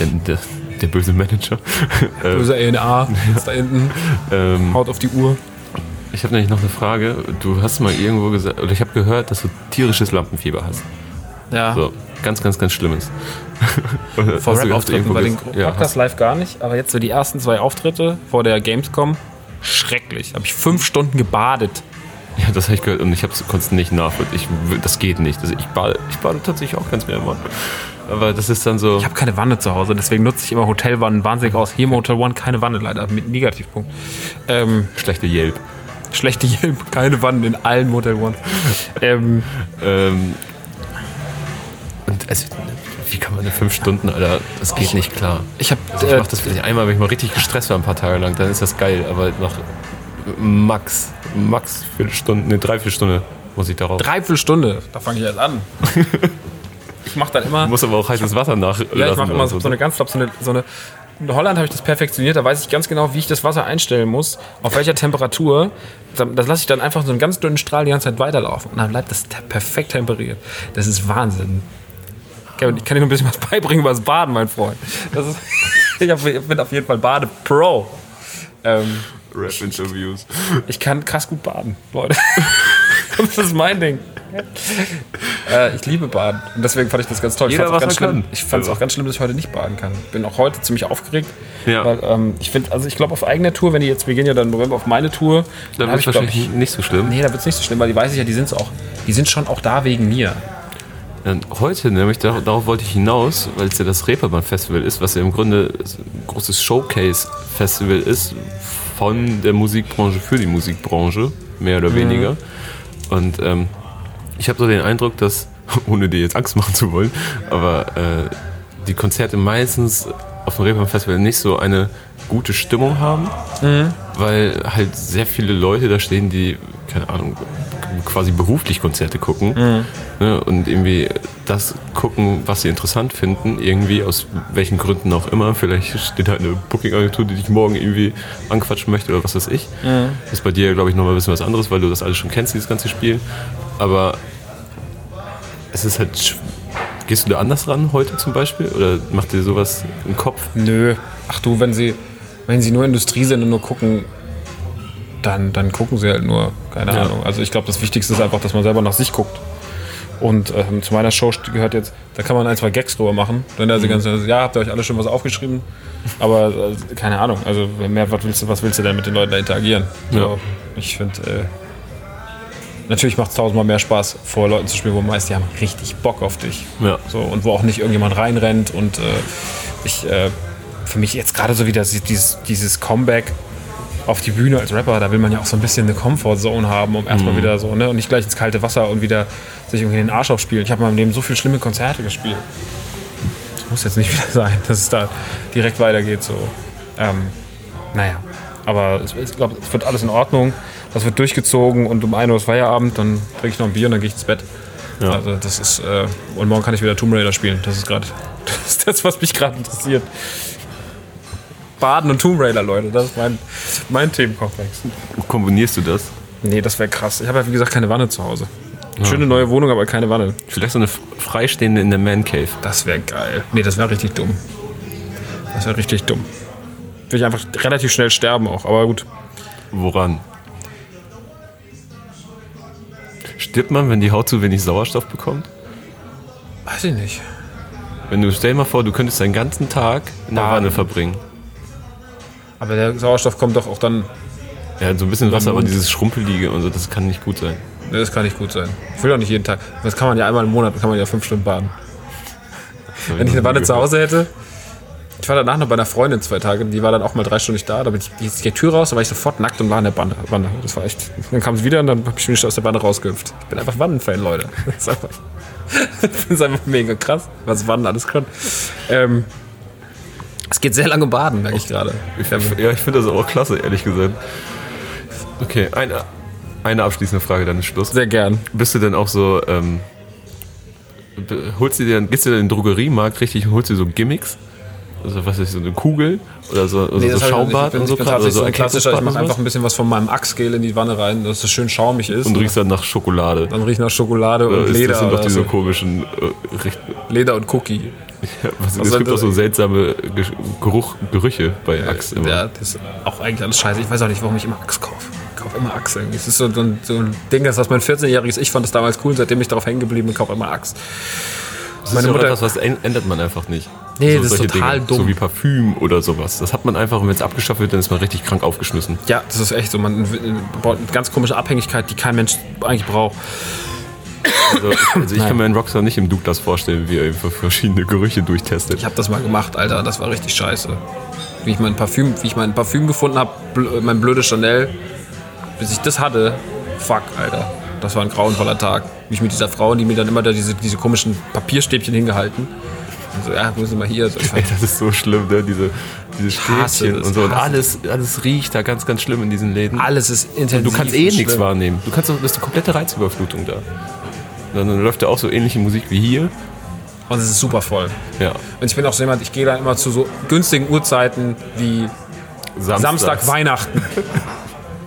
der, der, der böse Manager. Böser ENA, ist da hinten, ähm, haut auf die Uhr. Ich habe nämlich noch eine Frage. Du hast mal irgendwo gesagt, oder ich habe gehört, dass du tierisches Lampenfieber hast. Ja. So, ganz, ganz, ganz Schlimmes. Vor Rap-Auftritten bei den ja, Podcast live gar nicht, aber jetzt so die ersten zwei Auftritte vor der Gamescom, schrecklich. Habe ich fünf Stunden gebadet. ja, das habe ich gehört und ich konnte es nicht nachvollziehen. Ich, das geht nicht. Also ich, bade, ich bade tatsächlich auch ganz gerne mal. Aber das ist dann so. Ich habe keine Wanne zu Hause, deswegen nutze ich immer Hotelwannen wahnsinnig aus. Hier im Hotel One keine Wanne leider, mit Negativpunkt. Ähm, schlechte Yelp. Schlechte Yelp, keine Wannen in allen Motel One. Ähm, Ähm, und also, wie kann man in fünf Stunden, Alter, das geht nicht klar. ich habe Also ich äh, mach das vielleicht einmal, wenn ich mal richtig gestresst war, ein paar Tage lang, dann ist das geil. Aber nach max, max vier Stunden, ne, drei, vier Stunden muss ich darauf. dreiviertel Stunde, da fange ich erst an. ich mache dann immer, Du musst aber auch heißes Wasser nachlassen. ja, ich mache immer so, so eine ganz, glaub, so eine, so eine in Holland habe ich das perfektioniert, da weiß ich ganz genau, wie ich das Wasser einstellen muss, auf welcher Temperatur. Da- Das lasse ich dann einfach so einen ganz dünnen Strahl die ganze Zeit weiterlaufen. Und dann bleibt das perfekt temperiert. Das ist Wahnsinn. Kevin, ich kann dir noch ein bisschen was beibringen über das Baden, mein Freund. Das ist, ich bin auf jeden Fall Bade-Pro. Ähm, Rap-Interviews. ich kann krass gut baden, Leute. das ist mein Ding. Äh, ich liebe Baden. Und deswegen fand ich das ganz toll. Jeder, ich auch. Ich fand es Also. auch ganz schlimm, dass ich heute nicht baden kann. Bin auch heute ziemlich aufgeregt. Ja. Weil, ähm, ich finde, also ich glaube auf eigener Tour, wenn die jetzt, wir gehen ja dann im November auf meine Tour, Dann hab wird es wahrscheinlich nicht so schlimm. Nee, da wird es nicht so schlimm, weil die weiß ich ja, die sind auch, die sind schon auch da wegen mir. Heute, nämlich dar- darauf wollte ich hinaus, weil es ja das Reeperbahn-Festival ist, was ja im Grunde ein großes Showcase-Festival ist von der Musikbranche für die Musikbranche, mehr oder weniger. Und ähm, ich habe so den Eindruck, dass, ohne dir jetzt Angst machen zu wollen, aber äh, die Konzerte meistens auf dem Reeperbahn-Festival nicht so eine gute Stimmung haben, weil halt sehr viele Leute da stehen, die, keine Ahnung, quasi beruflich Konzerte gucken ne, und irgendwie das gucken, was sie interessant finden, irgendwie aus welchen Gründen auch immer. Vielleicht steht halt eine Booking-Agentur, die dich morgen irgendwie anquatschen möchte oder was weiß ich. Das ist bei dir, glaube ich, nochmal ein bisschen was anderes, weil du das alles schon kennst, dieses ganze Spiel. Aber es ist halt. Gehst du da anders ran heute zum Beispiel? Oder macht dir sowas im Kopf? Nö. Ach du, wenn sie, wenn sie nur Industrie sind und nur gucken, dann, dann gucken sie halt nur. Keine Ja. Ahnung. Also ich glaube, das Wichtigste ist einfach, dass man selber nach sich guckt. Und ähm, zu meiner Show gehört jetzt, da kann man ein, zwei Gags drüber machen. Wenn da die ganze ja, habt ihr euch alle schon was aufgeschrieben? Aber äh, keine Ahnung, also mehr, was willst du, was willst du denn mit den Leuten da interagieren? So, Ja. Ich finde, äh, natürlich macht es tausendmal mehr Spaß, vor Leuten zu spielen, wo man weiß, die haben richtig Bock auf dich. Ja. So, und wo auch nicht irgendjemand reinrennt. Und äh, ich, äh, für mich jetzt gerade so wieder dieses, dieses Comeback auf die Bühne als Rapper, da will man ja auch so ein bisschen eine Comfortzone haben, um erstmal wieder so, ne? Und nicht gleich ins kalte Wasser und wieder sich irgendwie den Arsch aufspielen. Ich habe in meinem Leben so viele schlimme Konzerte gespielt. Das muss jetzt nicht wieder sein, dass es da direkt weitergeht. So. Ähm, naja, aber ich glaube, es wird alles in Ordnung. Das wird durchgezogen und um 1 Uhr ist Feierabend, dann trinke ich noch ein Bier und dann gehe ich ins Bett. Ja. Also das ist, äh, und morgen kann ich wieder Tomb Raider spielen. Das ist gerade, das ist das, was mich gerade interessiert. Baden und Tomb Raider, Leute, das ist mein, mein Themenkomplex. Kombinierst du das? Nee, das wäre krass. Ich habe ja, wie gesagt, keine Wanne zu Hause. Schöne neue Wohnung, aber keine Wanne. Vielleicht so eine freistehende in der Man Cave. Das wäre geil. Nee, das wäre richtig dumm. Das wäre richtig dumm. Will ich einfach relativ schnell sterben auch, aber gut. Woran? Stirbt man, wenn die Haut zu wenig Sauerstoff bekommt? Weiß ich nicht. Wenn du, stell dir mal vor, du könntest deinen ganzen Tag in der. Wanne verbringen. Aber der Sauerstoff kommt doch auch dann. Ja, so ein bisschen Wasser, aber dieses Schrumpelige und so, das kann nicht gut sein. Nee, das kann nicht gut sein. Ich will doch nicht jeden Tag. Das kann man ja einmal im Monat, kann man ja fünf Stunden baden. Wenn ich eine Wanne zu Hause hätte, Ich war danach noch bei einer Freundin zwei Tage, die war dann auch mal drei Stunden nicht da. Da bin ich die, die Tür raus, da war ich sofort nackt und war in der Bande. Das war echt. Dann kam es wieder und dann habe ich mich aus der Bande rausgehüpft. Ich bin einfach Wandenfan, Leute. Das ist einfach, das ist einfach mega krass, was Wannen alles kann. Ähm, es geht sehr lange baden, merke ich gerade. Ja, ich finde das auch klasse, ehrlich gesagt. Okay, eine, eine abschließende Frage, dann ist Schluss. Sehr gern. Bist du denn auch so, ähm, holst du dir, gehst du in den Drogeriemarkt richtig und holst dir so Gimmicks? Also was ist so eine Kugel oder so, oder so das. Schaumbad und so ich bin tatsächlich so ein klassischer, ich mache einfach ein bisschen was von meinem Achsgel in die Wanne rein, dass es schön schaumig ist. und riechst dann nach Schokolade. dann riecht nach Schokolade und Leder. Das sind doch diese so. komischen äh, Leder und Cookie. was, Was Es gibt auch so das- seltsame Ge- Geruch, Gerüche bei Axe immer. Ja, das ist auch eigentlich alles scheiße. Ich weiß auch nicht, warum ich immer Axe kaufe. Ich kaufe immer Axe. Es ist so, so, ein, so ein Ding, das was mein 14-jähriges Ich fand das damals cool, seitdem ich darauf hängen geblieben bin, kaufe immer Axe. Das meine ist ja Mutter- etwas, was änd- ändert man einfach nicht. Nee, das ist total dumm. So wie Parfüm oder sowas. Das hat man einfach, und wenn es abgeschafft wird, dann ist man richtig krank aufgeschmissen. Ja, das ist echt so. Man baut eine ganz komische Abhängigkeit, die kein Mensch eigentlich braucht. Also, ich- also ich kann mir einen Rockstar nicht im Douglas vorstellen, wie er einfach verschiedene Gerüche durchtestet. Ich habe das mal gemacht, Alter. Das war richtig scheiße. Wie ich mein Parfüm, wie ich mein Parfüm gefunden habe, bl mein blödes Chanel, bis ich das hatte, fuck, Alter. Das war ein grauenvoller Tag. Wie ich mit dieser Frau, die mir dann immer da diese, diese komischen Papierstäbchen hingehalten. Und so, ja, müssen wir mal hier. So, ich Ey, das ist so schlimm, ne? diese, diese Stäbchen und so. Und alles, alles riecht da ganz, ganz schlimm in diesen Läden. alles ist intensiv. Du kannst eh und nichts wahrnehmen. Du kannst, das ist eine komplette Reizüberflutung da. Dann, dann läuft da auch so ähnliche Musik wie hier. Und es ist super voll. Ja. Und ich bin auch so jemand, ich gehe dann immer zu so günstigen Uhrzeiten wie Samstag, Weihnachten.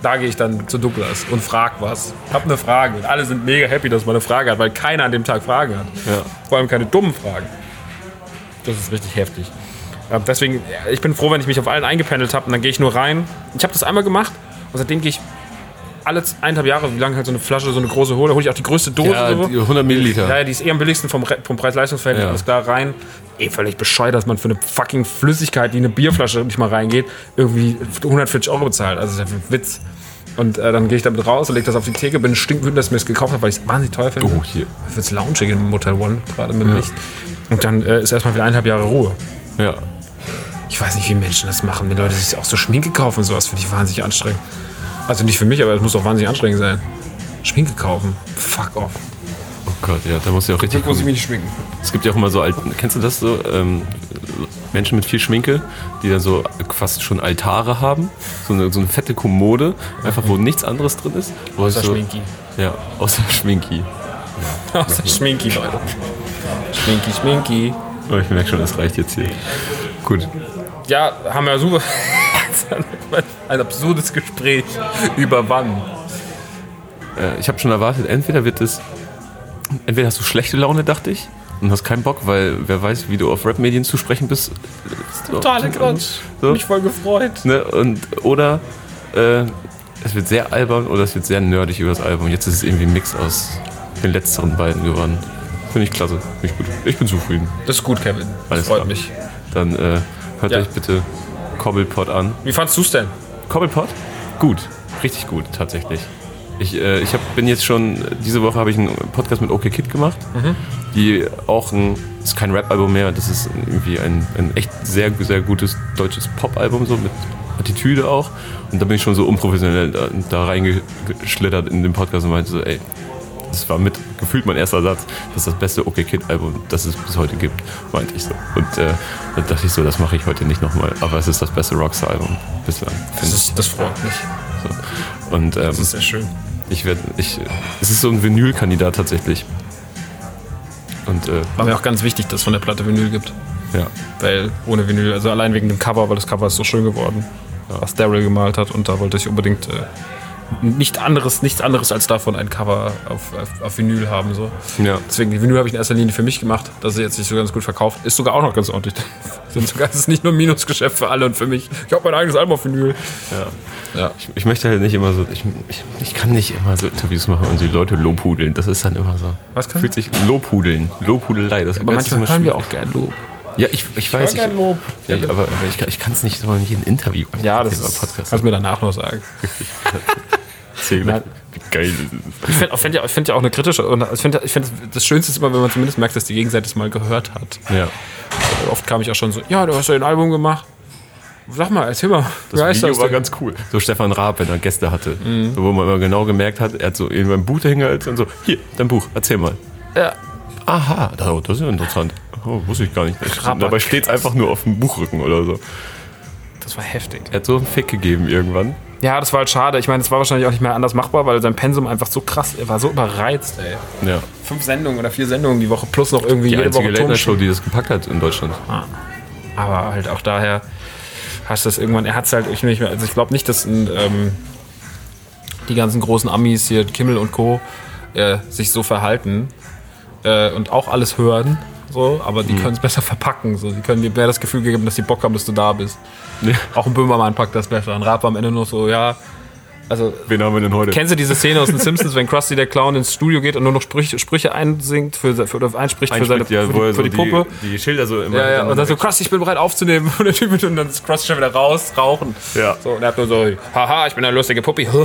Da gehe ich dann zu Douglas und frag was. Hab eine Frage. Und alle sind mega happy, dass man eine Frage hat, weil keiner an dem Tag Fragen hat. Ja. Vor allem keine dummen Fragen. Das ist richtig heftig. Ähm, deswegen, ja, ich bin froh, wenn ich mich auf allen eingependelt habe und dann gehe ich nur rein. Ich habe das einmal gemacht und seitdem gehe ich alle eineinhalb Jahre, wie lange halt so eine Flasche, so eine große hole, hole ich auch die größte Dose. Ja, so. die 100 Milliliter. Ja, ja, die ist eh am billigsten vom, vom Preis-Leistungs-Verhältnis, Ja. alles klar, rein. Eh völlig bescheuert, dass man für eine fucking Flüssigkeit, die in eine Bierflasche nicht mal reingeht, irgendwie 140 Euro bezahlt. Also das ist ja ein Witz. Und äh, dann gehe ich damit raus und lege das auf die Theke, bin stinkwütend, dass ich mir das gekauft habe, weil ich es wahnsinnig teuer finde. Oh, hier. Ich finde es loungig im Motel One, gerade mit dem Licht. Und dann äh, ist erstmal wieder eineinhalb Jahre Ruhe. Ja. Ich weiß nicht, wie Menschen das machen, wenn Leute sich auch so Schminke kaufen und sowas, finde ich wahnsinnig anstrengend. Also nicht für mich, aber es muss auch wahnsinnig anstrengend sein. Schminke kaufen. Fuck off. Oh Gott, ja, da du ja auch richtig gucken. mich nicht schminken. Es gibt ja auch immer so alten, kennst du das so? Ähm, Menschen mit viel Schminke, die dann so fast schon Altare haben. So eine, so eine fette Kommode, einfach wo nichts anderes drin ist. Außer so, Schminki. Ja, außer Schminki. Außer Schminki, Leute. Schminki, Schminki. Aber Oh, ich merke schon, das reicht jetzt hier. Gut. Ja, haben wir super. Ein absurdes Gespräch über wann. Äh, ich habe schon erwartet, entweder wird es. Entweder hast du schlechte Laune, dachte ich, und hast keinen Bock, weil wer weiß, wie du auf Rap-Medien zu sprechen bist. Totaler Quatsch. So. Mich voll gefreut. Ne? Und, oder äh, es wird sehr albern oder es wird sehr nerdig über das Album. Jetzt ist es irgendwie ein Mix aus den letzteren beiden geworden. Finde ich klasse. Finde ich gut. Ich bin zufrieden. Das ist gut, Kevin. Das Alles freut klar. mich. Dann äh, hört Ja. euch bitte Cobblepot an. Wie fandst du es denn? Cobblepot? Gut. Richtig gut, tatsächlich. Ich, äh, ich hab, bin jetzt schon, diese Woche habe ich einen Podcast mit OK Kid gemacht, die auch ein, ist kein Rap-Album mehr, das ist irgendwie ein, ein echt sehr, sehr gutes deutsches Pop-Album, so mit Attitüde auch. Und da bin ich schon so unprofessionell da, da reingeschlittert in den Podcast und meinte so, ey, das war mit gefühlt mein erster Satz, das ist das beste OK Kid Album, das es bis heute gibt, meinte ich so. Und äh, dann dachte ich so, das mache ich heute nicht nochmal, aber es ist das beste Rockstar Album bislang. Das, finde ich. ist, das freut mich. So. Und ähm, Das ist sehr schön. ich werde, ich, es ist so ein Vinyl-Kandidat tatsächlich. Und äh, War mir auch ganz wichtig, dass es von der Platte Vinyl gibt. ja, Weil ohne Vinyl, also allein wegen dem Cover, weil das Cover ist so schön geworden, was Daryl gemalt hat. Und da wollte ich unbedingt äh, nicht anderes, nichts anderes als davon ein Cover auf, auf, auf Vinyl haben. So. ja, Deswegen, die Vinyl habe ich in erster Linie für mich gemacht, dass sie jetzt sich so ganz gut verkauft. Ist sogar auch noch ganz ordentlich. Sind sogar, es ist nicht nur ein Minusgeschäft für alle und für mich. Ich habe mein eigenes Album auf Vinyl. ja. Ja. Ich, ich möchte halt nicht immer so, ich, ich, ich kann nicht immer so Interviews machen und die Leute lobhudeln. Das ist dann immer so. Was kann Fühlt sich Lobhudeln, Lobhudelei. Das Aber manchmal hören wir auch gern Lob. Ja, ich, ich weiß. Ich, ja, ich, aber, ich, kann- ich kann es nicht so in jedem Interview. Ja, das ist, Podcast. kannst du mir danach noch sagen. geil. Ich finde find ja, ich find ja auch eine kritische. Und ich finde, ich find, das Schönste ist immer, wenn man zumindest merkt, dass die Gegenseite es mal gehört hat. Ja. oft kam ich auch schon so, ja, du hast ja ein Album gemacht. Sag mal, erzähl mal, Das Video war ganz cool. So Stefan Raab, wenn er Gäste hatte. Mhm. So, wo man immer genau gemerkt hat, er hat so in beim Buch dahingehalten und so, hier, dein Buch, erzähl mal. Ja. Aha, das das ist ja interessant. Oh, wusste ich gar nicht. Dabei steht es einfach nur auf dem Buchrücken oder so. Das war heftig. Er hat so einen Fick gegeben irgendwann. Ja, das war halt schade. Ich meine, es war wahrscheinlich auch nicht mehr anders machbar, weil sein Pensum einfach so krass, er war so überreizt, ey. Ja. Fünf Sendungen oder vier Sendungen die Woche plus noch irgendwie Die jede einzige Woche Late Night Show, die das gepackt hat in Deutschland. Aber halt auch daher hast du das irgendwann, er hat es halt, ich, nicht mehr, also ich glaube nicht, dass ein, ähm, die ganzen großen Amis hier, Kimmel und Co., äh, sich so verhalten äh, und auch alles hören. So, aber die können es besser verpacken. So. Die können dir mehr das Gefühl geben, dass die Bock haben, dass du da bist. Ja. Auch ein Böhmermann packt das besser. Ein Rap war am Ende nur so, ja. Also, Wen haben wir denn heute? kennst du diese Szene aus den Simpsons, wenn Krusty der Clown ins Studio geht und nur noch Sprüche, Sprüche einsingt für, für, oder einspricht für, seine, ja, für, die, so für die Puppe? Die, die Schilder so immer. Ja, ja, und dann so, Krusty, ich bin bereit aufzunehmen. Und der Typ und dann ist Krusty schon wieder raus, rauchen. Ja. So, und er hat nur so, haha, ich bin eine lustige Puppi. so,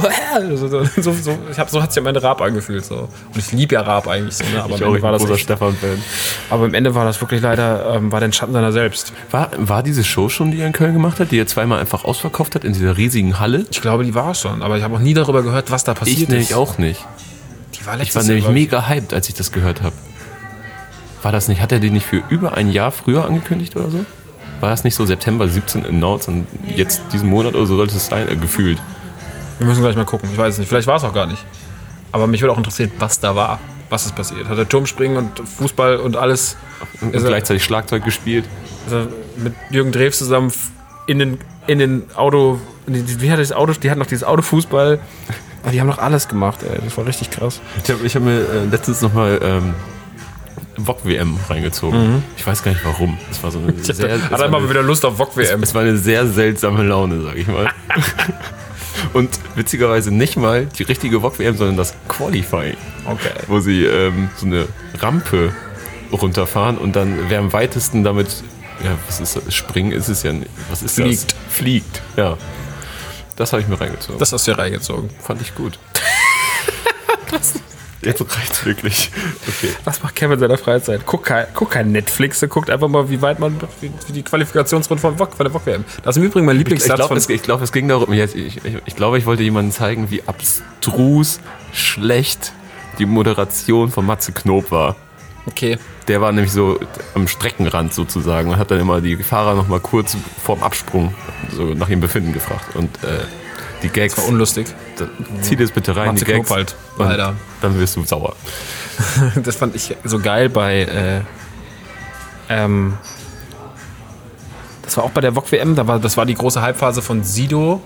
so, so, so, ich hab, so hat sich am Ende Raab angefühlt. So. Und ich liebe ja Raab eigentlich so, ne? aber, Ich am Ende war das echt, Stefan-Fan. aber am Ende war das wirklich leider, ähm, war der Schatten seiner selbst. War, war diese Show schon, die er in Köln gemacht hat, die er zweimal einfach ausverkauft hat in dieser riesigen Halle? Ich glaube, die war schon, aber ich habe auch nie darüber gehört, was da passiert Ich ist. nämlich auch nicht. Die war Ich war Jahr, nämlich ich. mega hyped, als ich das gehört habe. War das nicht, hat er den nicht für über ein Jahr früher angekündigt oder so? War das nicht so September 17 in Nauts und jetzt diesen Monat oder so sollte es sein, äh, gefühlt? Wir müssen gleich mal gucken. Ich weiß es nicht. Vielleicht war es auch gar nicht. Aber mich würde auch interessieren, was da war. Was ist passiert? Hat er Turmspringen und Fußball und alles Und er- gleichzeitig Schlagzeug gespielt. ist er mit Jürgen Drews zusammen in den, in den Auto. Wie hat das Auto? Die hatten noch dieses Autofußball. Aber die haben noch alles gemacht, ey. Das war richtig krass. Ich habe ich hab mir äh, letztens nochmal ähm, VOG-WM reingezogen. Ich weiß gar nicht warum. Es war so eine sehr, es Hat war er mal eine- wieder Lust auf VOG-WM. Es war eine sehr seltsame Laune, sag ich mal. Und witzigerweise nicht mal die richtige VOG-WM, sondern das Qualifying, Okay. wo sie ähm, so eine Rampe runterfahren und dann wer am weitesten damit, ja, was ist das? Springen ist es ja nicht. Was ist Fliegt. das? Fliegt, ja. Das habe ich mir reingezogen. Das hast du hier reingezogen. fand ich gut. Jetzt reicht's wirklich. Okay. Was macht Kevin in seiner Freizeit? Guck kein, guck kein Netflix, er guckt einfach mal, wie weit man, wie, wie die Qualifikationsrunde von, VOG, von der VOG-WM. Das ist im Übrigen mein Ich Lieblingssatz glaube, von... es, ich es ging darum, ich, ich, ich glaube, ich wollte jemandem zeigen, wie abstrus schlecht die Moderation von Matze Knob war. Okay. Der war nämlich so am Streckenrand sozusagen und hat dann immer die Fahrer noch mal kurz vorm Absprung so nach ihrem Befinden gefragt. Und äh, die Gags, War unlustig. da- zieh das bitte rein, Matze die Gags. Knob halt, und leider. Dann wirst du sauer. Das fand ich so geil bei. Äh, ähm, das war auch bei der VOG WM, da war, das war die große Halbphase von Sido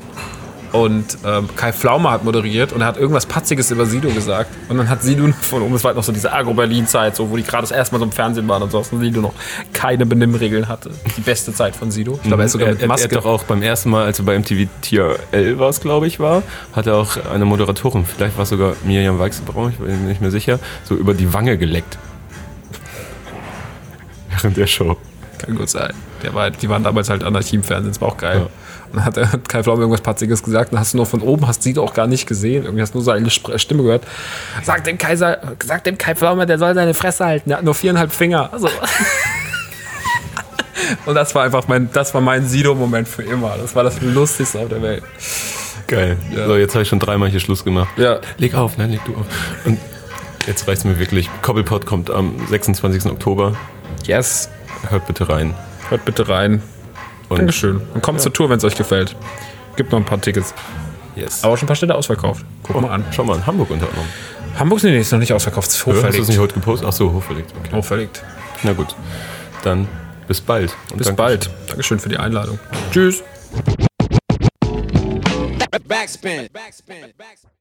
und ähm, Kai Pflaume hat moderiert und er hat irgendwas Patziges über Sido gesagt. Und dann hat Sido von oben, es war halt noch so diese Agro-Berlin-Zeit, so, wo die gerade das erste Mal so im Fernsehen waren und so, und Sido noch keine Benimmregeln hatte. Die beste Zeit von Sido. Ich glaube, er ist sogar er, mit er, er Maske. hat doch auch beim ersten Mal, als er bei MTV Tier L war, glaube ich, war, hat er auch eine Moderatorin, vielleicht war es sogar Miriam Weichselbraun, ich bin mir nicht mehr sicher, so über die Wange geleckt. Während der Show. Kann gut sein. War, die waren damals halt Anarchie im Fernsehen, das war auch geil. Ja. Dann hat, hat Kai Pflaume irgendwas Patziges gesagt, dann hast du nur von oben, hast Sido auch gar nicht gesehen, irgendwie hast nur seine Stimme gehört. Sag dem Kaiser, sag dem Kai Pflaume, der soll seine Fresse halten, der hat nur viereinhalb Finger. Also. Und das war einfach mein, das war mein Sido-Moment für immer. Das war das Lustigste auf der Welt. Geil. Ja. So, jetzt habe ich schon dreimal hier Schluss gemacht. Ja. Leg auf, nein, leg du auf. Und jetzt reicht's mir wirklich. Cobblepot kommt am 26. Oktober. Yes. Hört bitte rein. Hört bitte rein. Und Dankeschön. Und kommt zur Tour, wenn es euch gefällt. Gibt noch ein paar Tickets. yes. Aber schon ein paar Städte ausverkauft. Guck mal an. Schau mal, in Hamburg unter anderem. Hamburg nee, ist noch nicht ausverkauft. Ist Hast du es hochverlegt. nicht heute gepostet? Ach so, hochverlegt. Okay. Hochverlegt. Na gut. Dann bis bald. Und Bis danke. bald. Dankeschön für die Einladung. Tschüss. Backspin. Backspin. Backspin.